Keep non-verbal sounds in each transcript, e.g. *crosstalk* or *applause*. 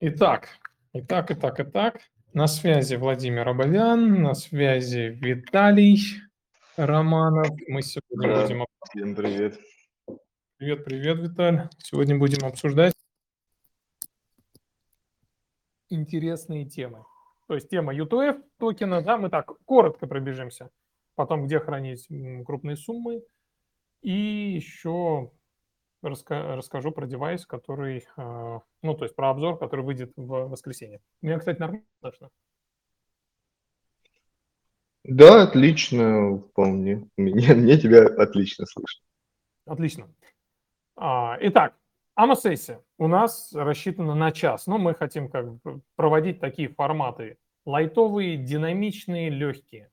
Итак, итак, итак, итак. На связи Владимир Абовян, на связи Виталий Романов. Мы сегодня Да, будем... всем привет. Привет, привет, Виталь. Сегодня будем обсуждать интересные темы. То есть тема UTF токена, да, мы так коротко пробежимся. Потом, где хранить крупные суммы. И еще раска- расскажу про девайс, который, э, ну, то есть про обзор, который выйдет в воскресенье. Меня, кстати, нормально слышно? Да, отлично, вполне. *laughs* Мне, мне тебя отлично слышно. Отлично. А, Итак, АМА-сессия у нас рассчитана на час, но мы хотим как бы проводить такие форматы лайтовые, динамичные, легкие.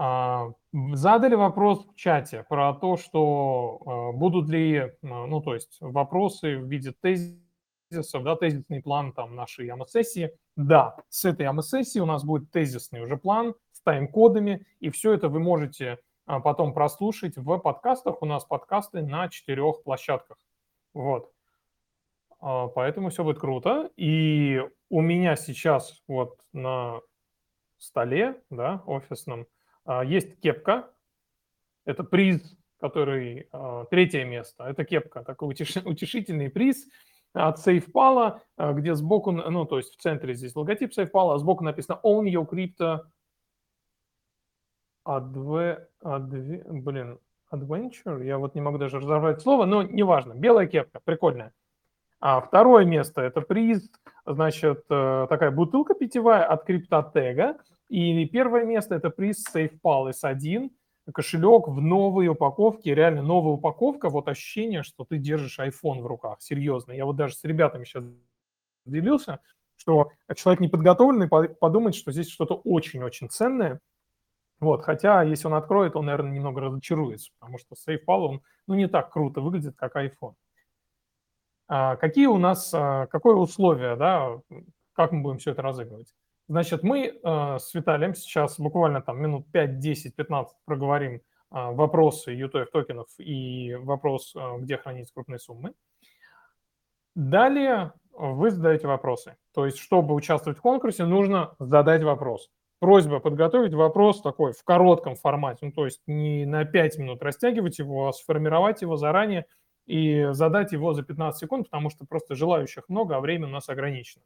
А, Задали вопрос в чате про то, что а, будут ли, а, ну, то есть вопросы в виде тезисов, да, тезисный план там нашей АМА-сессии. Да, с этой АМА-сессии у нас будет тезисный уже план с тайм-кодами, и все это вы можете а, потом прослушать в подкастах. У нас подкасты на четырех площадках. Вот. А, Поэтому все будет круто. И у меня сейчас вот на столе, да, офисном, есть кепка. Это приз, который а, третье место. Это кепка, такой утеш- *laughs* утешительный приз от SafePal, а, где сбоку, ну, то есть в центре здесь логотип SafePal, а сбоку написано Own Your Crypto Adve, adve, блин, Adventure, я вот не могу даже разобрать слово, но неважно, белая кепка, прикольная. А второе место – это приз, значит, э, такая бутылка питьевая от Криптотега. И первое место – это приз SafePal S1, кошелек в новой упаковке, реально новая упаковка, вот ощущение, что ты держишь iPhone в руках, серьезно. Я вот даже с ребятами сейчас делился, что человек неподготовленный по- подумает, что здесь что-то очень-очень ценное, вот, хотя, если он откроет, он, наверное, немного разочаруется, потому что SafePal, он ну, не так круто выглядит, как iPhone. А, какие у нас, а, какое условие, да, как мы будем все это разыгрывать? Значит, мы а, с Виталием сейчас буквально там минут 5, 10, 15 проговорим а, вопросы UTF токенов и вопрос, а, где хранить крупные суммы. Далее вы задаете вопросы. То есть, чтобы участвовать в конкурсе, нужно задать вопрос. Просьба подготовить вопрос такой в коротком формате, ну, то есть не на 5 минут растягивать его, а сформировать его заранее и задать его за 15 секунд, потому что просто желающих много, а время у нас ограничено.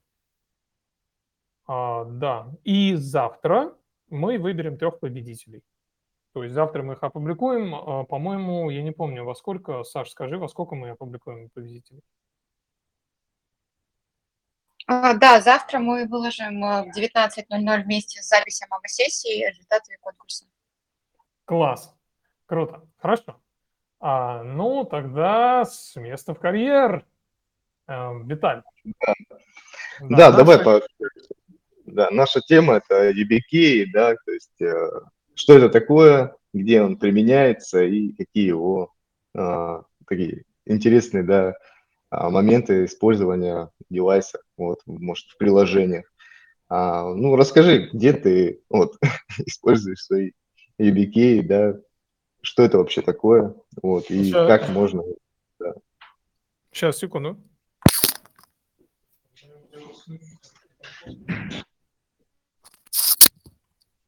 А, да, и завтра мы выберем трех победителей. То есть завтра мы их опубликуем, а, по-моему, я не помню во сколько, Саш, скажи, во сколько мы опубликуем победителей? А, Да, завтра мы выложим в 19.00 вместе с записью мама-сессии результаты конкурса. Класс, круто, хорошо. А, ну, тогда с места в карьер. Эм, Виталь. Да, давай наша- по... Да, наша тема это UBK, да, то есть э, что это такое, где он применяется и какие его а, такие интересные, да, а, моменты использования девайса, вот, может, в приложениях. А, ну, расскажи, где ты вот, *laughs* используешь свои UBK, да, что это вообще такое, вот, и Ща- как можно Сейчас, секунду.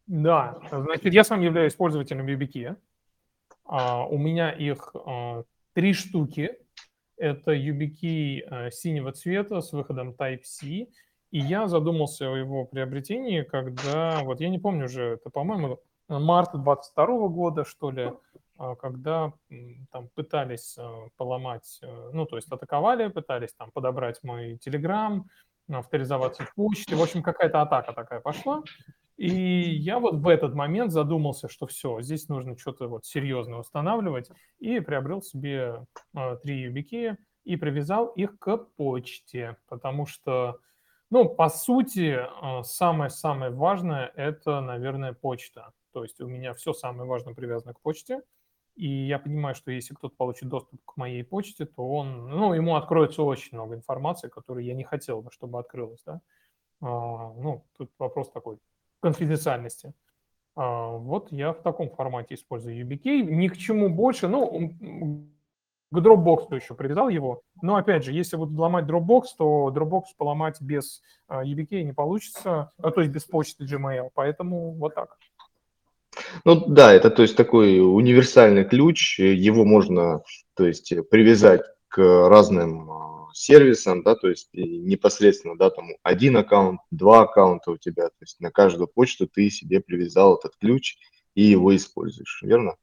Да, значит, я сам являюсь пользователем YubiKey. А, у меня их а, три штуки. Это YubiKey а, синего цвета с выходом Type-C. И я задумался о его приобретении, когда, вот я не помню уже, это, по-моему, март 22 года, что ли, когда там пытались поломать, э, ну, то есть атаковали, пытались там подобрать мой Telegram, авторизоваться в почте. В общем, какая-то атака такая пошла. И я вот в этот момент задумался, что все, здесь нужно что-то вот серьезное устанавливать, и приобрел себе а, три YubiKey и привязал их к почте, потому что, ну, по сути, а, самое-самое важное – это, наверное, почта. То есть у меня все самое важное привязано к почте, и я понимаю, что если кто-то получит доступ к моей почте, то он, ну, ему откроется очень много информации, которую я не хотел бы, чтобы открылась, да. А, ну, тут вопрос такой конфиденциальности. А, вот я в таком формате использую YubiKey. Ни к чему больше. Ну, к Dropbox еще привязал его. Но опять же, если вот ломать Dropbox, то Dropbox поломать без YBK не получится, то есть без почты Gmail. Поэтому вот так. Ну да, это то есть такой универсальный ключ, его можно то есть привязать к разным сервисам, да, то есть непосредственно, да, там один аккаунт, два аккаунта у тебя, то есть на каждую почту ты себе привязал этот ключ и его используешь, верно?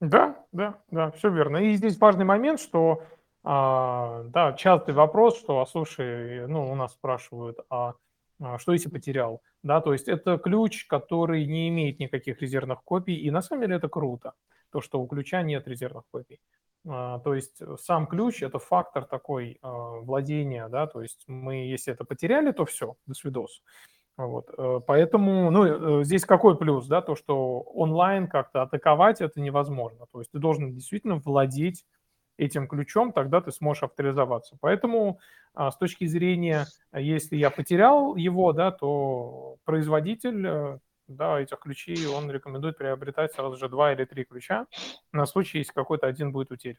Да, да, да, все верно. И здесь важный момент, что, а, да, частый вопрос, что, а слушай, ну, у нас спрашивают, а, а что если потерял? Да, то есть это ключ, который не имеет никаких резервных копий, и на самом деле это круто, то, что у ключа нет резервных копий. А, то есть сам ключ – это фактор такой а, владения, да, то есть мы, если это потеряли, то все, до свидос. Вот, э, поэтому, ну, э, здесь какой плюс, да, то, что онлайн как-то атаковать это невозможно. То есть ты должен действительно владеть этим ключом, тогда ты сможешь авторизоваться. Поэтому а, с точки зрения, если я потерял его, да, то производитель э, да, этих ключей, он рекомендует приобретать сразу же два или три ключа на случай, если какой-то один будет утерян.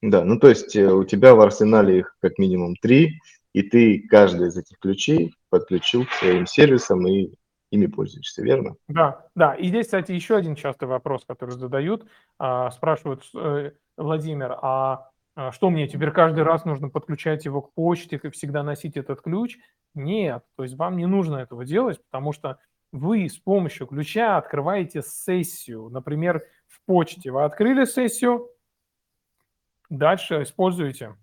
Да, ну то есть у тебя в арсенале их как минимум три, и ты каждый из этих ключей подключил к своим сервисам и ими пользуешься, верно? Да, да. И здесь, кстати, еще один частый вопрос, который задают. А, спрашивают, э, Владимир, а, а что мне теперь каждый раз нужно подключать его к почте и всегда носить этот ключ? Нет, то есть вам не нужно этого делать, потому что вы с помощью ключа открываете сессию. Например, в почте вы открыли сессию, дальше используете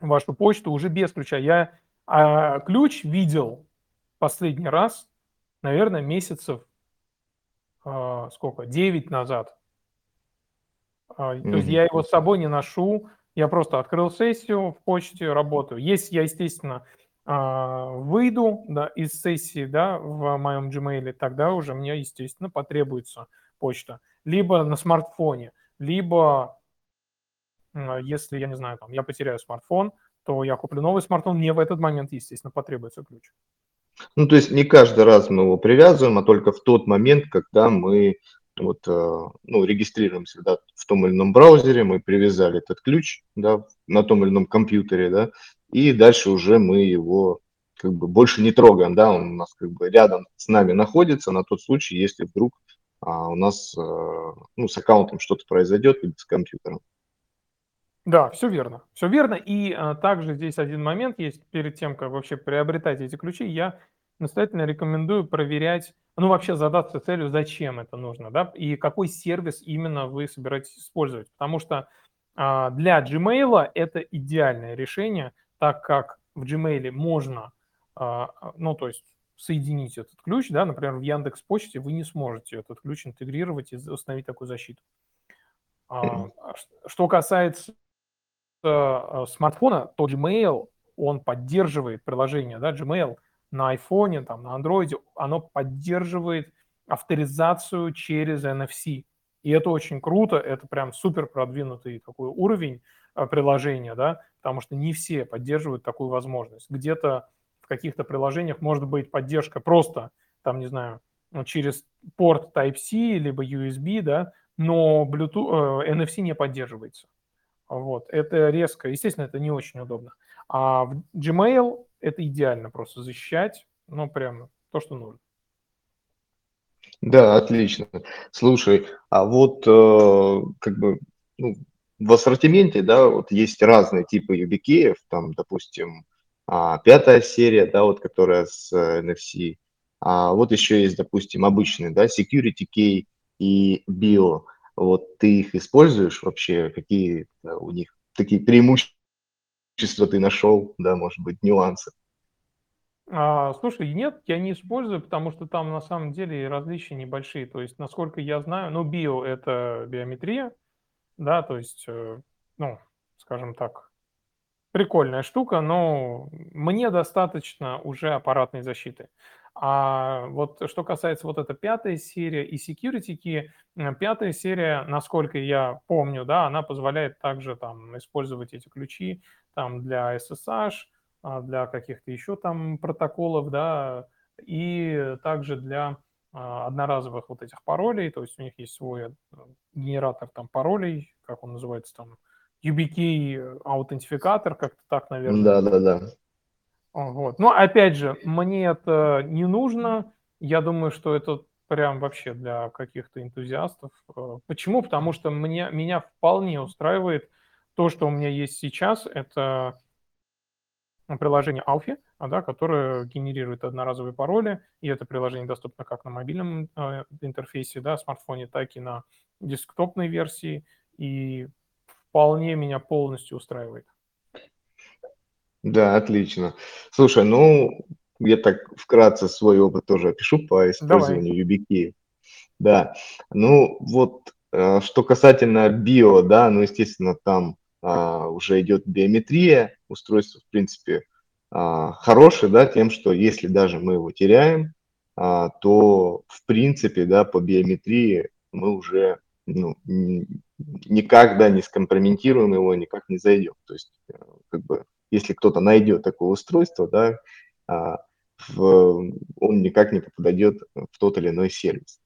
вашу почту уже без ключа. Я а, ключ видел последний раз, наверное, месяцев а, сколько, 9 назад. А, mm-hmm. То есть я его с собой не ношу, я просто открыл сессию в почте, работаю. Если я, естественно, выйду да, из сессии да, в моем Gmail, тогда уже мне, естественно, потребуется почта. Либо на смартфоне, либо если, я не знаю, там, я потеряю смартфон, то я куплю новый смартфон, мне в этот момент, естественно, потребуется ключ. Ну, то есть не каждый раз мы его привязываем, а только в тот момент, когда мы вот, э, ну, регистрируемся да, в том или ином браузере, мы привязали этот ключ да, на том или ином компьютере, да, и дальше уже мы его как бы больше не трогаем, да, он у нас как бы рядом с нами находится на тот случай, если вдруг а, у нас а, ну, с аккаунтом что-то произойдет или с компьютером. Да, все верно. Все верно. И а, также здесь один момент есть перед тем, как вообще приобретать эти ключи, я настоятельно рекомендую проверять, ну вообще задаться целью, зачем это нужно, да, и какой сервис именно вы собираетесь использовать. Потому что а, для Gmail это идеальное решение, так как в Gmail можно, а, ну то есть соединить этот ключ, да, например, в Яндекс Почте вы не сможете этот ключ интегрировать и установить такую защиту. А, что касается Э, смартфона, то Gmail, он поддерживает приложение, да, Gmail на iPhone, там, на Android, оно поддерживает авторизацию через NFC. И это очень круто, это прям супер продвинутый такой уровень э, приложения, да, потому что не все поддерживают такую возможность. Где-то в каких-то приложениях может быть поддержка просто, там, не знаю, ну, через порт Type-C, либо USB, да, но Bluetooth, э, NFC не поддерживается. Вот, это резко, естественно, это не очень удобно. А в Gmail это идеально просто защищать, ну, прям то, что нужно. Да, отлично. Слушай, а вот э, как бы ну, в ассортименте, да, вот есть разные типы YubiKey, там, допустим, а, пятая серия, да, вот которая с э, NFC, а вот еще есть, допустим, обычный, да, Security Key и Bio. Вот ты их используешь вообще? Какие у них такие преимущества ты нашел, да, может быть, нюансы? А, слушай, нет, я не использую, потому что там на самом деле различия небольшие. То есть, насколько я знаю, ну, био – это биометрия, да, то есть, э, ну, скажем так, прикольная штука, но мне достаточно уже аппаратной защиты. А вот что касается вот эта пятая серия и security key, пятая серия, насколько я помню, да, она позволяет также там использовать эти ключи там для SSH, а, для каких-то еще там протоколов, да, и также для одноразовых вот этих паролей, то есть у них есть свой э, генератор там паролей, как он называется там, YubiKey аутентификатор, как-то так, наверное. Да, да, да. Вот. Но опять же, мне это не нужно. Я думаю, что это прям вообще для каких-то энтузиастов. Э, почему? Потому что мне, меня вполне устраивает то, что у меня есть сейчас. Это приложение Alfie, да, которое генерирует одноразовые пароли, и это приложение доступно как на мобильном э, интерфейсе, да, смартфоне, так и на десктопной версии, и вполне меня полностью устраивает. Да, отлично. Слушай, ну, я так вкратце свой опыт тоже опишу по использованию YubiKey. Да, ну вот, э, что касательно био, да, ну, естественно, там а, уже идет биометрия, устройство, в принципе, а, хорошее, да, тем, что если даже мы его теряем, а, то, в принципе, да, по биометрии мы уже ну, никак, не скомпрометируем его, никак не зайдем. То есть, э, как бы, если кто-то найдет такое устройство, да, а, в, он никак не попадет в тот или иной сервис.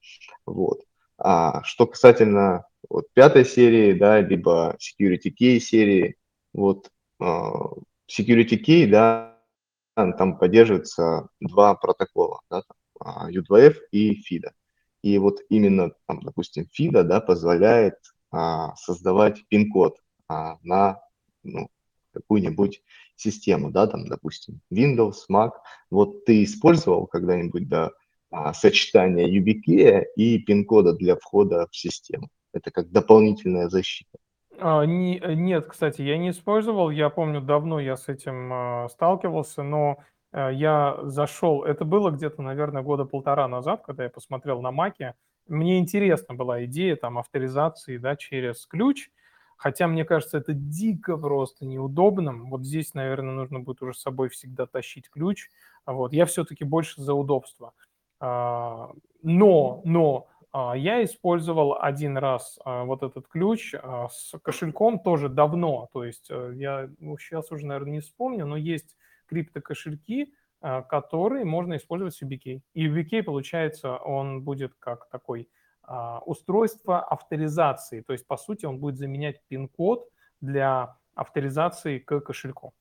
Вот. А что касательно вот, пятой серии, да, либо Security Key серии, вот uh, Security Key, да, там поддерживается два протокола, да, там, U2F и FIDA. И вот именно, там, допустим, FIDA да, позволяет а, создавать пин-код а, на ну, какую-нибудь систему, да, там, допустим, Windows, Mac. Вот ты использовал когда-нибудь, да, а, сочетание YubiKey и пин-кода для входа в систему? Это как дополнительная защита. А, не, нет, кстати, я не использовал. Я помню, давно я с этим а, сталкивался, но а, я зашел, это было где-то, наверное, года полтора назад, когда я посмотрел на Маке. Мне интересна была идея там авторизации да, через ключ, Хотя, мне кажется, это дико просто неудобным. Вот здесь, наверное, нужно будет уже с собой всегда тащить ключ. Вот. Я все-таки больше за удобство. А, но, но а, я использовал один раз а, вот этот ключ с кошельком тоже давно. То есть э, я ну, сейчас уже, наверное, не вспомню, но есть криптокошельки, которые можно использовать с UBK. И UBK, получается, он будет как такой устройство авторизации. То есть, по сути, он будет заменять пин-код для авторизации к кошельку.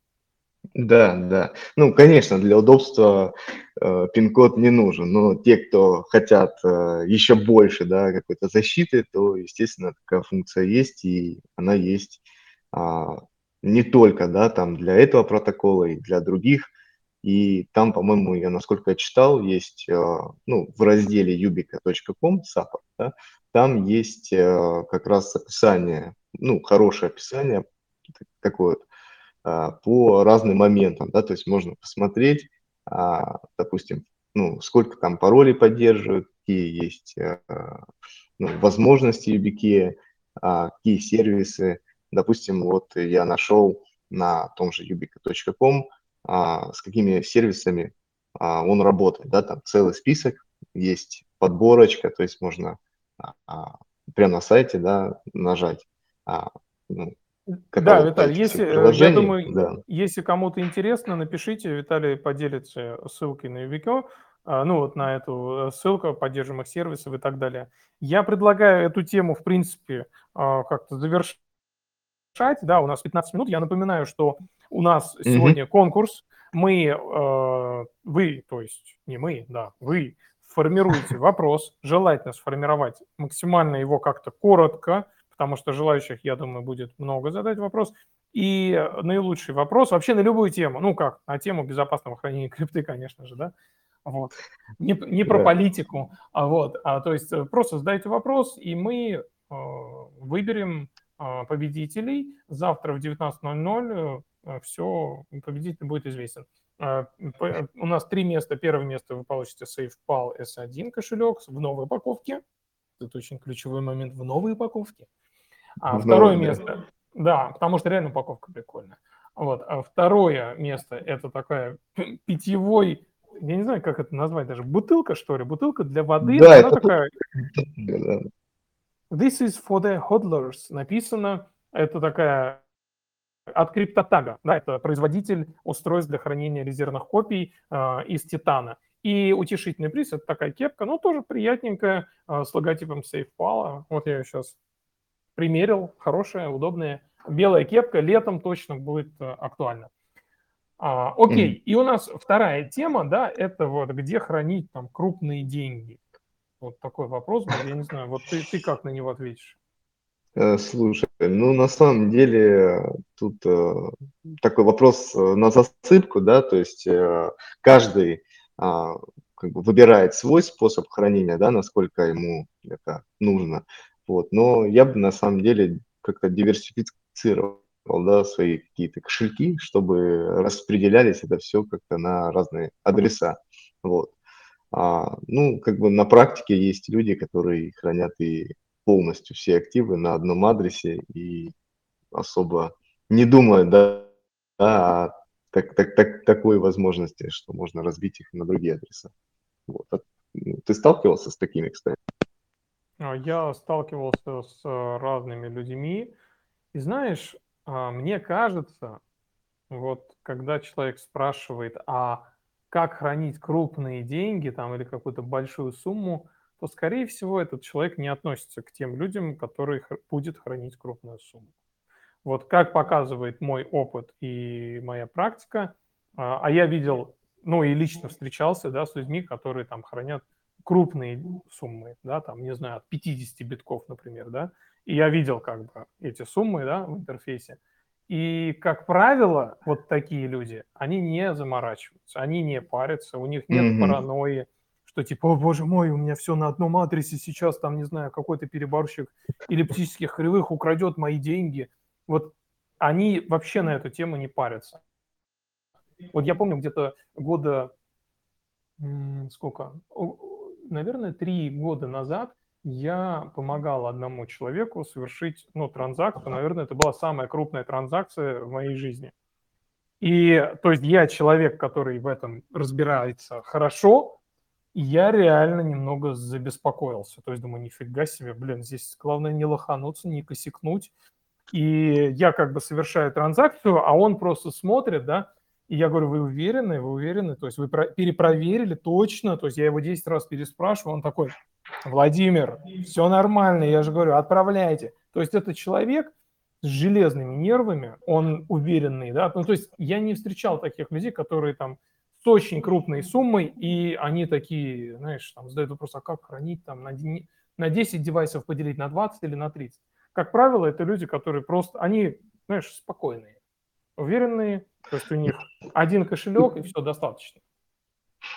Да, да. Ну, конечно, для удобства э, пин-код не нужен, но те, кто хотят э, еще больше, да, какой-то защиты, то, естественно, такая функция есть, и она есть э, не только, да, там для этого протокола и для других. И там, по-моему, я, насколько я читал, есть, э, ну, в разделе yubica.com, support, да, там есть э, как раз описание, ну, хорошее описание такое а, по разным моментам, да, то есть можно посмотреть, а, допустим, ну, сколько там паролей поддерживают, какие есть э, ну, возможности YubiKey, а, какие сервисы. Допустим, вот я нашел на том же yubica.com а, с какими сервисами а, он работает, да, там целый список, есть подборочка, то есть можно а, прямо на сайте, да, нажать. Ну, да, Виталий, если, э, я думаю, да. если кому-то интересно, напишите, Виталий поделится ссылкой на Ubico, ну вот на эту э, ссылку поддерживаемых сервисов и так далее. Я предлагаю эту тему, в принципе, как-то завершить. Да, у нас 15 минут. Я напоминаю, что у нас mm-hmm. сегодня конкурс. Мы, э, вы, то есть не мы, да, вы формируете вопрос. Желательно сформировать максимально его как-то коротко, потому что желающих, я думаю, будет много задать вопрос. И наилучший вопрос вообще на любую тему, ну как, на тему безопасного хранения *laughs* крипты, конечно же, да, вот. Не, не про да. политику, а вот, а, то есть э, просто задайте вопрос, и мы э, выберем э, победителей. Завтра в 19.00 Э, все, победитель будет известен. Э, у нас три места. Первое место вы получите SafePal S1 кошелек в новой упаковке. Это очень ключевой момент в новой упаковке. А второе новом, место, да. да, потому что реально упаковка прикольная. Вот. А второе место это такая *clears throat* питьевой, я не знаю, как это назвать даже, бутылка, что ли, бутылка для воды. Да, она это... такая... This is for the hodlers. Написано, это такая от CryptoTag. Да, это производитель устройств для хранения резервных копий э, из титана. И утешительный приз – это такая кепка, ну, тоже приятненькая, э, с логотипом SafePal. Вот я ее сейчас примерил, хорошая, удобная. белая кепка летом точно будет э, актуальна. А, окей, mm. и у нас вторая тема, да, это вот где хранить там крупные деньги. Вот такой вопрос я не знаю, вот ты, ты как на него ответишь? Э, слушай, ну на самом деле тут э, такой вопрос э, на засыпку, да, то есть э, каждый э, как бы выбирает свой способ хранения, да, насколько ему это нужно, вот, но я бы на самом деле как-то диверсифицировал да, свои какие-то кошельки, чтобы распределялись это все как-то на разные адреса. Вот. А, ну, как бы на практике есть люди, которые хранят и полностью все активы на одном адресе и особо не думают, да, да о так, так, так, такой возможности, что можно разбить их на другие адреса. Вот. Ну, ты сталкивался с такими, кстати? А, я сталкивался с разными людьми. И знаешь, а, мне кажется, вот когда человек спрашивает, а как хранить крупные деньги там или какую-то большую сумму, то, скорее всего, этот человек не относится к тем людям, которые будет хранить крупную сумму. Вот как показывает мой опыт и моя практика, а, а я видел, ну и лично встречался, да, с людьми, которые там хранят крупные суммы, да, там, не знаю, от 50 битков, например, да, и я видел как бы эти суммы да, в интерфейсе. И, как правило, вот такие люди, они не заморачиваются, они не парятся, у них нет mm-hmm. паранойи, что типа, о боже мой, у меня все на одном адресе, сейчас там, не знаю, какой-то переборщик эллиптических кривых украдет мои деньги. Вот они вообще на эту тему не парятся. Вот я помню где-то года, сколько, наверное, три года назад я помогал одному человеку совершить ну, транзакцию. Наверное, это была самая крупная транзакция в моей жизни. И то есть я человек, который в этом разбирается хорошо, и я реально немного забеспокоился. То есть думаю, нифига себе, блин, здесь главное не лохануться, не косякнуть. И я как бы совершаю транзакцию, а он просто смотрит, да, и я говорю, вы уверены, вы уверены? То есть вы перепроверили точно? То есть я его 10 раз переспрашиваю, он такой, Владимир, все нормально, я же говорю, отправляйте. То есть это человек с железными нервами, он уверенный, да, ну то есть я не встречал таких людей, которые там с очень крупной суммой, и они такие, знаешь, там задают вопрос, а как хранить там на, на 10 девайсов поделить на 20 или на 30? Как правило, это люди, которые просто, они, знаешь, спокойные, уверенные, то есть у них один кошелек и все достаточно.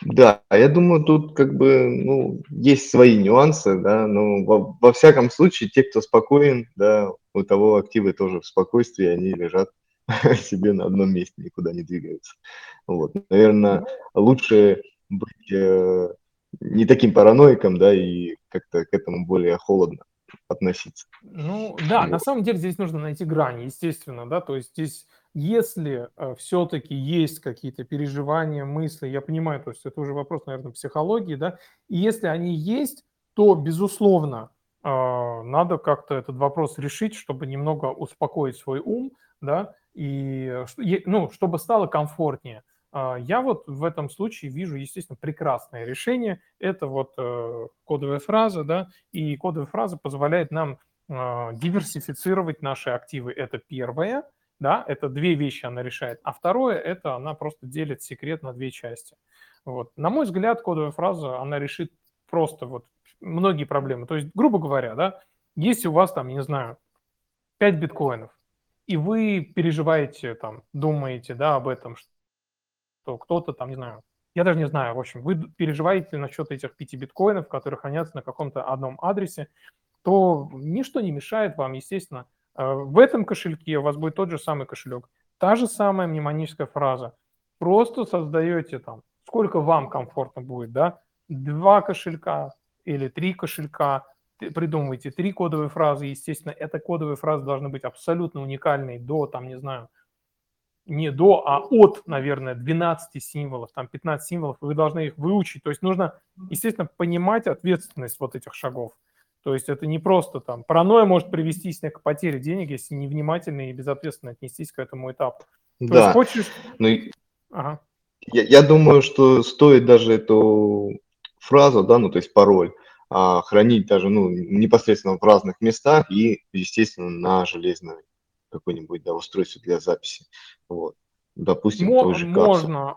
Да, я думаю, тут как бы, ну, есть свои нюансы, да, но во, во всяком случае, те, кто спокоен, да, у того активы тоже в спокойствии, они лежат *laughs* себе на одном месте, никуда не двигаются. Вот, наверное, лучше быть э, не таким параноиком, да, и как-то к этому более холодно относиться. Ну, да, вот. на самом деле здесь нужно найти грани, естественно, да, то есть здесь если э, все-таки есть какие-то переживания, мысли, я понимаю, то есть это уже вопрос, наверное, психологии, да, и если они есть, то, безусловно, э, надо как-то этот вопрос решить, чтобы немного успокоить свой ум, да, и, ну, чтобы стало комфортнее. Э, я вот в этом случае вижу, естественно, прекрасное решение. Это вот кодовая фраза, да, и кодовая фраза позволяет нам диверсифицировать наши активы. Это первое – да, это две вещи она решает. А второе, это она просто делит секрет на две части. Вот. На мой взгляд, кодовая фраза, она решит просто вот многие проблемы. То есть, грубо говоря, да, если у вас там, не знаю, 5 биткоинов, и вы переживаете, там, думаете, да, об этом, что кто-то там, не знаю, я даже не знаю, в общем, вы переживаете насчет этих 5 биткоинов, которые хранятся на каком-то одном адресе, то ничто не мешает вам, естественно, а, в этом кошельке у вас будет тот же самый кошелек, та же самая мнемоническая фраза. Просто создаете там, сколько вам комфортно будет, да, два кошелька или три кошелька, придумывайте три кодовые фразы, естественно, эта кодовые фразы должны быть абсолютно уникальной до, там, не знаю, не до, а от, наверное, 12 символов, там 15 символов, вы должны их выучить. То есть нужно, естественно, понимать ответственность вот этих шагов. То есть это не просто там... Паранойя может привести к потере денег, если невнимательно и безответственно отнестись к этому этапу. То да. есть хочешь... Ну, ага. я, я думаю, что стоит даже эту фразу, да, ну то есть пароль, а, хранить даже ну, непосредственно в разных местах и, естественно, на железной какое-нибудь да, устройство для записи. Вот. Допустим, Мо- той же капсул. можно.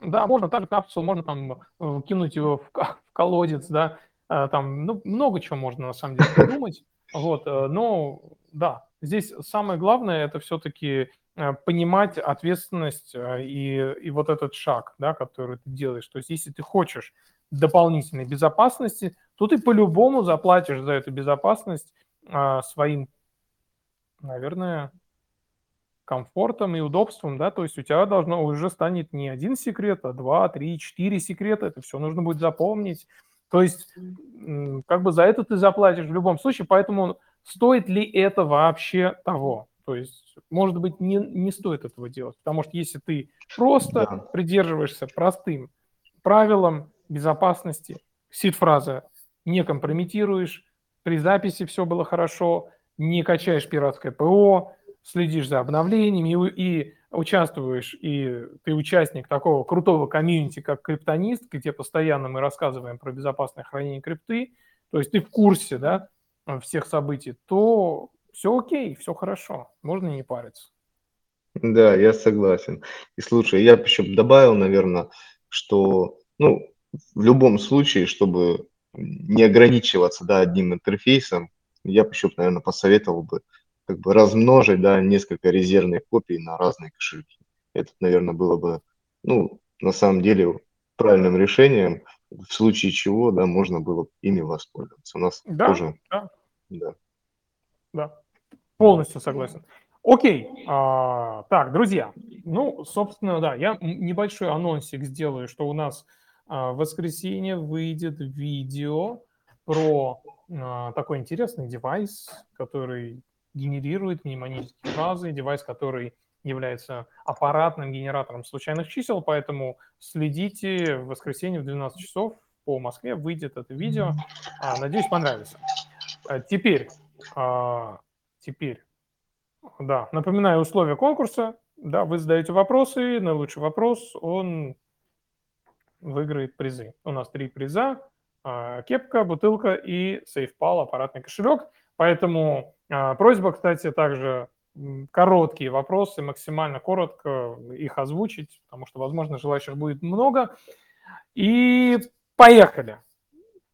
Да, можно также капсулу, можно там э, кинуть его в, в колодец, да, э, там, ну, много чего можно на самом деле придумать, *laughs* вот, э, но, да, здесь самое главное это все-таки понимать ответственность и, и вот этот шаг, да, который ты делаешь, то есть если ты хочешь дополнительной безопасности, то ты по-любому заплатишь за эту безопасность а, своим, наверное, комфортом и удобством, да, то есть у тебя должно уже станет не один секрет, а два, три, четыре секрета, это все нужно будет запомнить. То есть как бы за это ты заплатишь в любом случае, поэтому стоит ли это вообще того? То есть, может быть, не, не стоит этого делать, потому что если ты просто да. придерживаешься простым правилам безопасности, сид-фраза, не компрометируешь, при записи все было хорошо, не качаешь пиратское ПО, следишь за обновлениями и, и участвуешь, и ты участник такого крутого комьюнити, как криптонист, где постоянно мы рассказываем про безопасное хранение крипты, то есть ты в курсе да, всех событий, то все окей, все хорошо, можно не париться. Да, я согласен. И слушай, я еще добавил, наверное, что, ну, в любом случае, чтобы не ограничиваться, да, одним интерфейсом, я бы еще, наверное, посоветовал бы как бы размножить, да, несколько резервных копий на разные кошельки. Это, наверное, было бы, ну, на самом деле правильным решением, в случае чего, да, можно было ими воспользоваться. У нас да, тоже... Да, да. Да, полностью согласен. Окей, а, так, друзья, ну, собственно, да, я небольшой анонсик сделаю, что у нас а, в воскресенье выйдет видео про такой интересный девайс, который генерирует мнемонические фразы, девайс, который является аппаратным генератором случайных чисел, поэтому следите в воскресенье в 12 часов по Москве выйдет это видео. А, надеюсь, понравится. А, теперь, а, теперь, да, напоминаю условия конкурса. Да, вы задаете вопросы, наилучший вопрос, он выиграет призы. У нас три приза, а, кепка, бутылка и SafePal, аппаратный кошелек. Поэтому а, просьба, кстати, также короткие вопросы, максимально коротко их озвучить, потому что, возможно, желающих будет много. И поехали.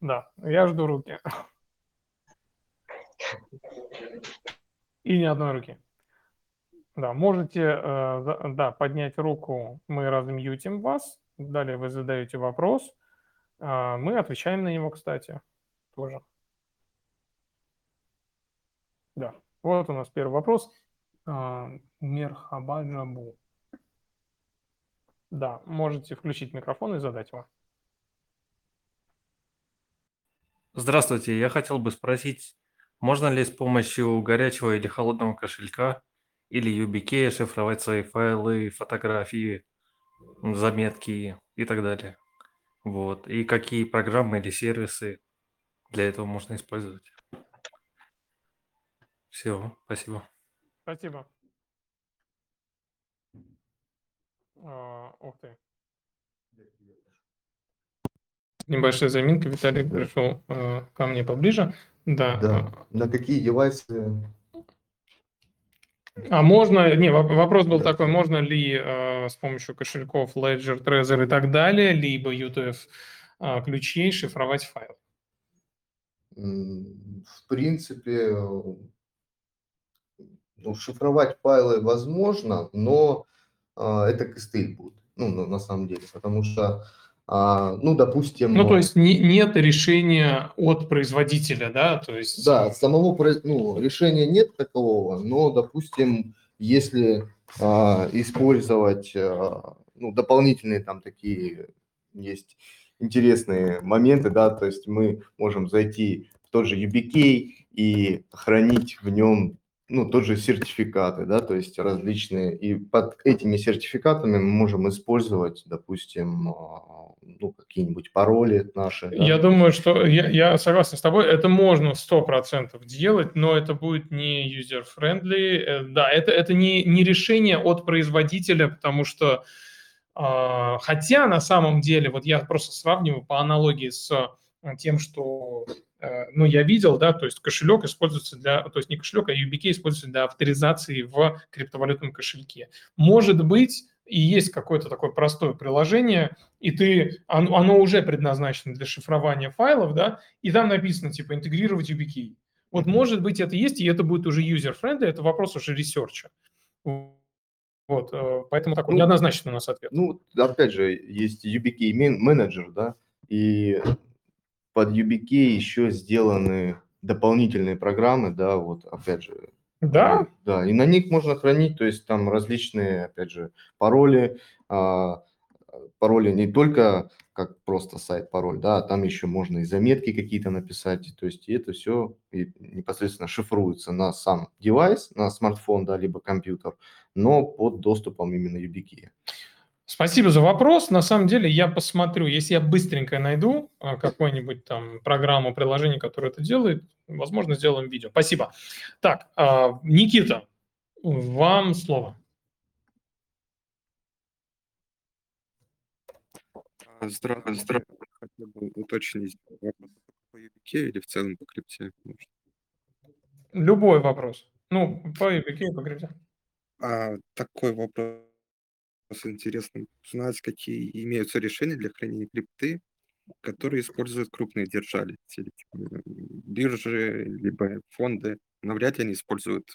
Да, я жду руки. И ни одной руки. Да, можете э, да, поднять руку, мы размьютим вас. Далее вы задаете вопрос. А, мы отвечаем на него, кстати, тоже. Да, вот у нас первый вопрос. А, Мерхаба Джабу. Да, можете включить микрофон и задать его. Здравствуйте, я хотел бы спросить, можно ли с помощью горячего или холодного кошелька или YubiKey шифровать свои файлы, фотографии, заметки и так далее? Вот. И какие программы или сервисы для этого можно использовать? Все, спасибо. Спасибо. А, ух ты. Небольшая заминка. Виталий пришел э, ко мне поближе. Да. Да. На какие девайсы? А можно, не, вопрос был такой, можно ли э, с помощью кошельков Ledger, Trezor и так далее, либо UTF э, ключей шифровать файл? В принципе, ну, шифровать файлы возможно, но э, это костыль будет, ну, на, на самом деле, потому что а, ну, допустим... Ну, то есть не, нет решения от производителя, да? То есть... Да, самого ну, решения нет такового, но, допустим, если а, использовать а, ну, дополнительные там такие есть интересные моменты, да, то есть мы можем зайти в тот же UBK и хранить в нем ну, тот же сертификаты, да, то есть различные, и под этими сертификатами мы можем использовать, допустим, а, ну, какие-нибудь пароли наши. Да? Я думаю, что я, я согласен с тобой, это можно 100% делать, но это будет не user-friendly, э, да, это, это не, не решение от производителя, потому что, э, хотя на самом деле, вот я просто сравниваю по аналогии с тем, что э, ну, я видел, да, то есть кошелек используется для, то есть не кошелек, а UBK используется для авторизации в криптовалютном кошельке. Может быть, и есть какое-то такое простое приложение, и ты, оно, оно уже предназначено для шифрования файлов, да, и там написано, типа, интегрировать YubiKey. Вот может быть это есть, и это будет уже user-friendly, это вопрос уже research а. Вот, э, поэтому такой ну, неоднозначный у нас ответ. Ну, опять же, есть YubiKey Manager, да, и под YubiKey еще сделаны дополнительные программы, да, вот, опять же, да? Да, и на них можно хранить, то есть там различные, опять же, пароли, а, пароли не только как просто сайт пароль, да, а там еще можно и заметки какие-то написать, то есть это все непосредственно шифруется на сам девайс, на смартфон, да, либо компьютер, но под доступом именно YubiKey. Спасибо за вопрос. На самом деле я посмотрю, если я быстренько найду а, какую-нибудь там программу, приложение, которое это делает, возможно, сделаем видео. Спасибо. Так, а, Никита, вам слово. Здравствуйте. Здравствуйте. Хотел бы уточнить вопрос по YubiKey или в целом по крипте? Может? Любой вопрос. Ну, по YubiKey и по крипте. А, такой вопрос интересно узнать, какие имеются решения для хранения крипты, которые используют крупные держатели, типа биржи, либо фонды. Навряд ли они используют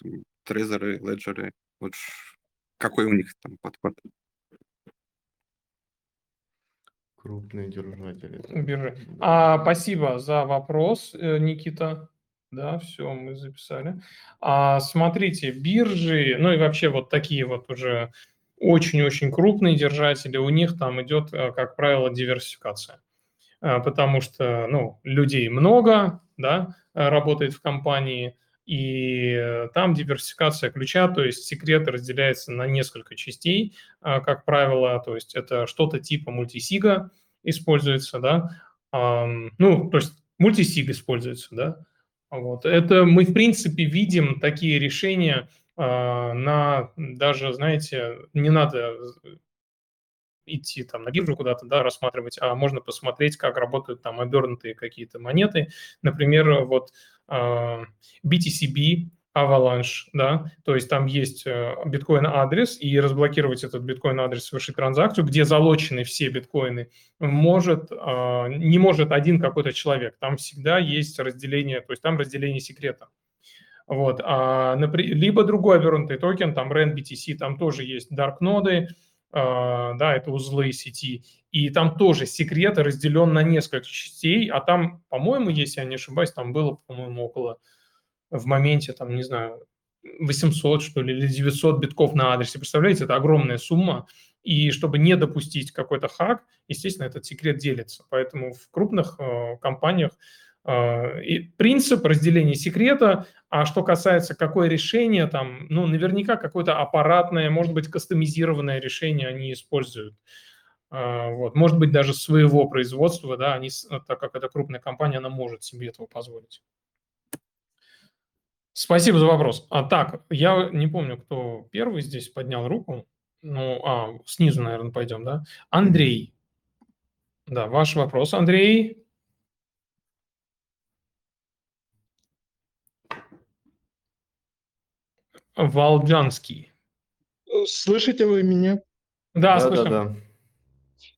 трезоры, леджеры. Вот какой у них там подход? Крупные держатели. Биржи. А, спасибо за вопрос, э, Никита. Да, все, мы записали. А, смотрите, биржи, ну и вообще вот такие вот уже очень-очень крупные держатели, у них там идет, э, как правило, диверсификация. Э, потому что ну, людей много, да, работает в компании, и там диверсификация ключа, то есть секрет разделяется на несколько частей, э, как правило, то есть это что-то типа мультисига используется, да, ну, то есть мультисиг используется, да, вот. Это мы, в принципе, видим такие решения – на даже, знаете, не надо идти там на биржу куда-то, да, рассматривать, а можно посмотреть, как работают там обернутые какие-то монеты. Например, вот а, BTCB, Avalanche, да, то есть там есть э, биткоин-адрес, и разблокировать этот биткоин-адрес, совершить транзакцию, где залочены все биткоины, может, а, не может один какой-то человек. Там всегда есть разделение, то есть там разделение секрета. Вот. А, например, либо другой обернутый токен, там REN-BTC, там тоже есть дарк-ноды, а, да, это узлы сети, и там тоже секрет разделен на несколько частей, а там, по-моему, если я не ошибаюсь, там было, по-моему, около в моменте, там, не знаю, 800, что ли, или 900 битков на адресе. Представляете, это огромная сумма. И чтобы не допустить какой-то хак, естественно, этот секрет делится. Поэтому в крупных э, компаниях и принцип разделения секрета, а что касается какое решение, там, ну, наверняка какое-то аппаратное, может быть, кастомизированное решение они используют. А, вот. Может быть, даже своего производства, да, они, так как это крупная компания, она может себе этого позволить. Спасибо за вопрос. А так, я не помню, кто первый здесь поднял руку. Ну, а, снизу, наверное, пойдем, да? Андрей. Да, ваш вопрос, Андрей. Волджанский. Слышите вы меня? Да, да слышим. Да, да.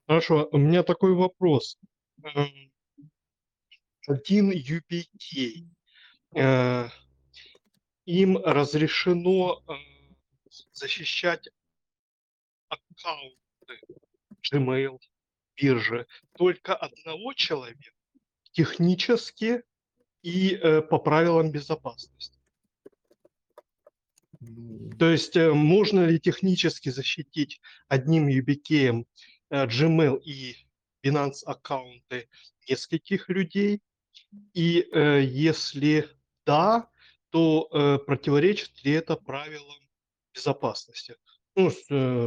Хорошо, у меня такой вопрос. Один UPK, э, им разрешено э, защищать аккаунты Gmail, биржи только одного человека, технически и э, по правилам безопасности. То есть э, можно ли технически защитить одним YubiKey э, Gmail и Binance аккаунты нескольких людей? И э, если да, то противоречит ли это правилам безопасности? Ну,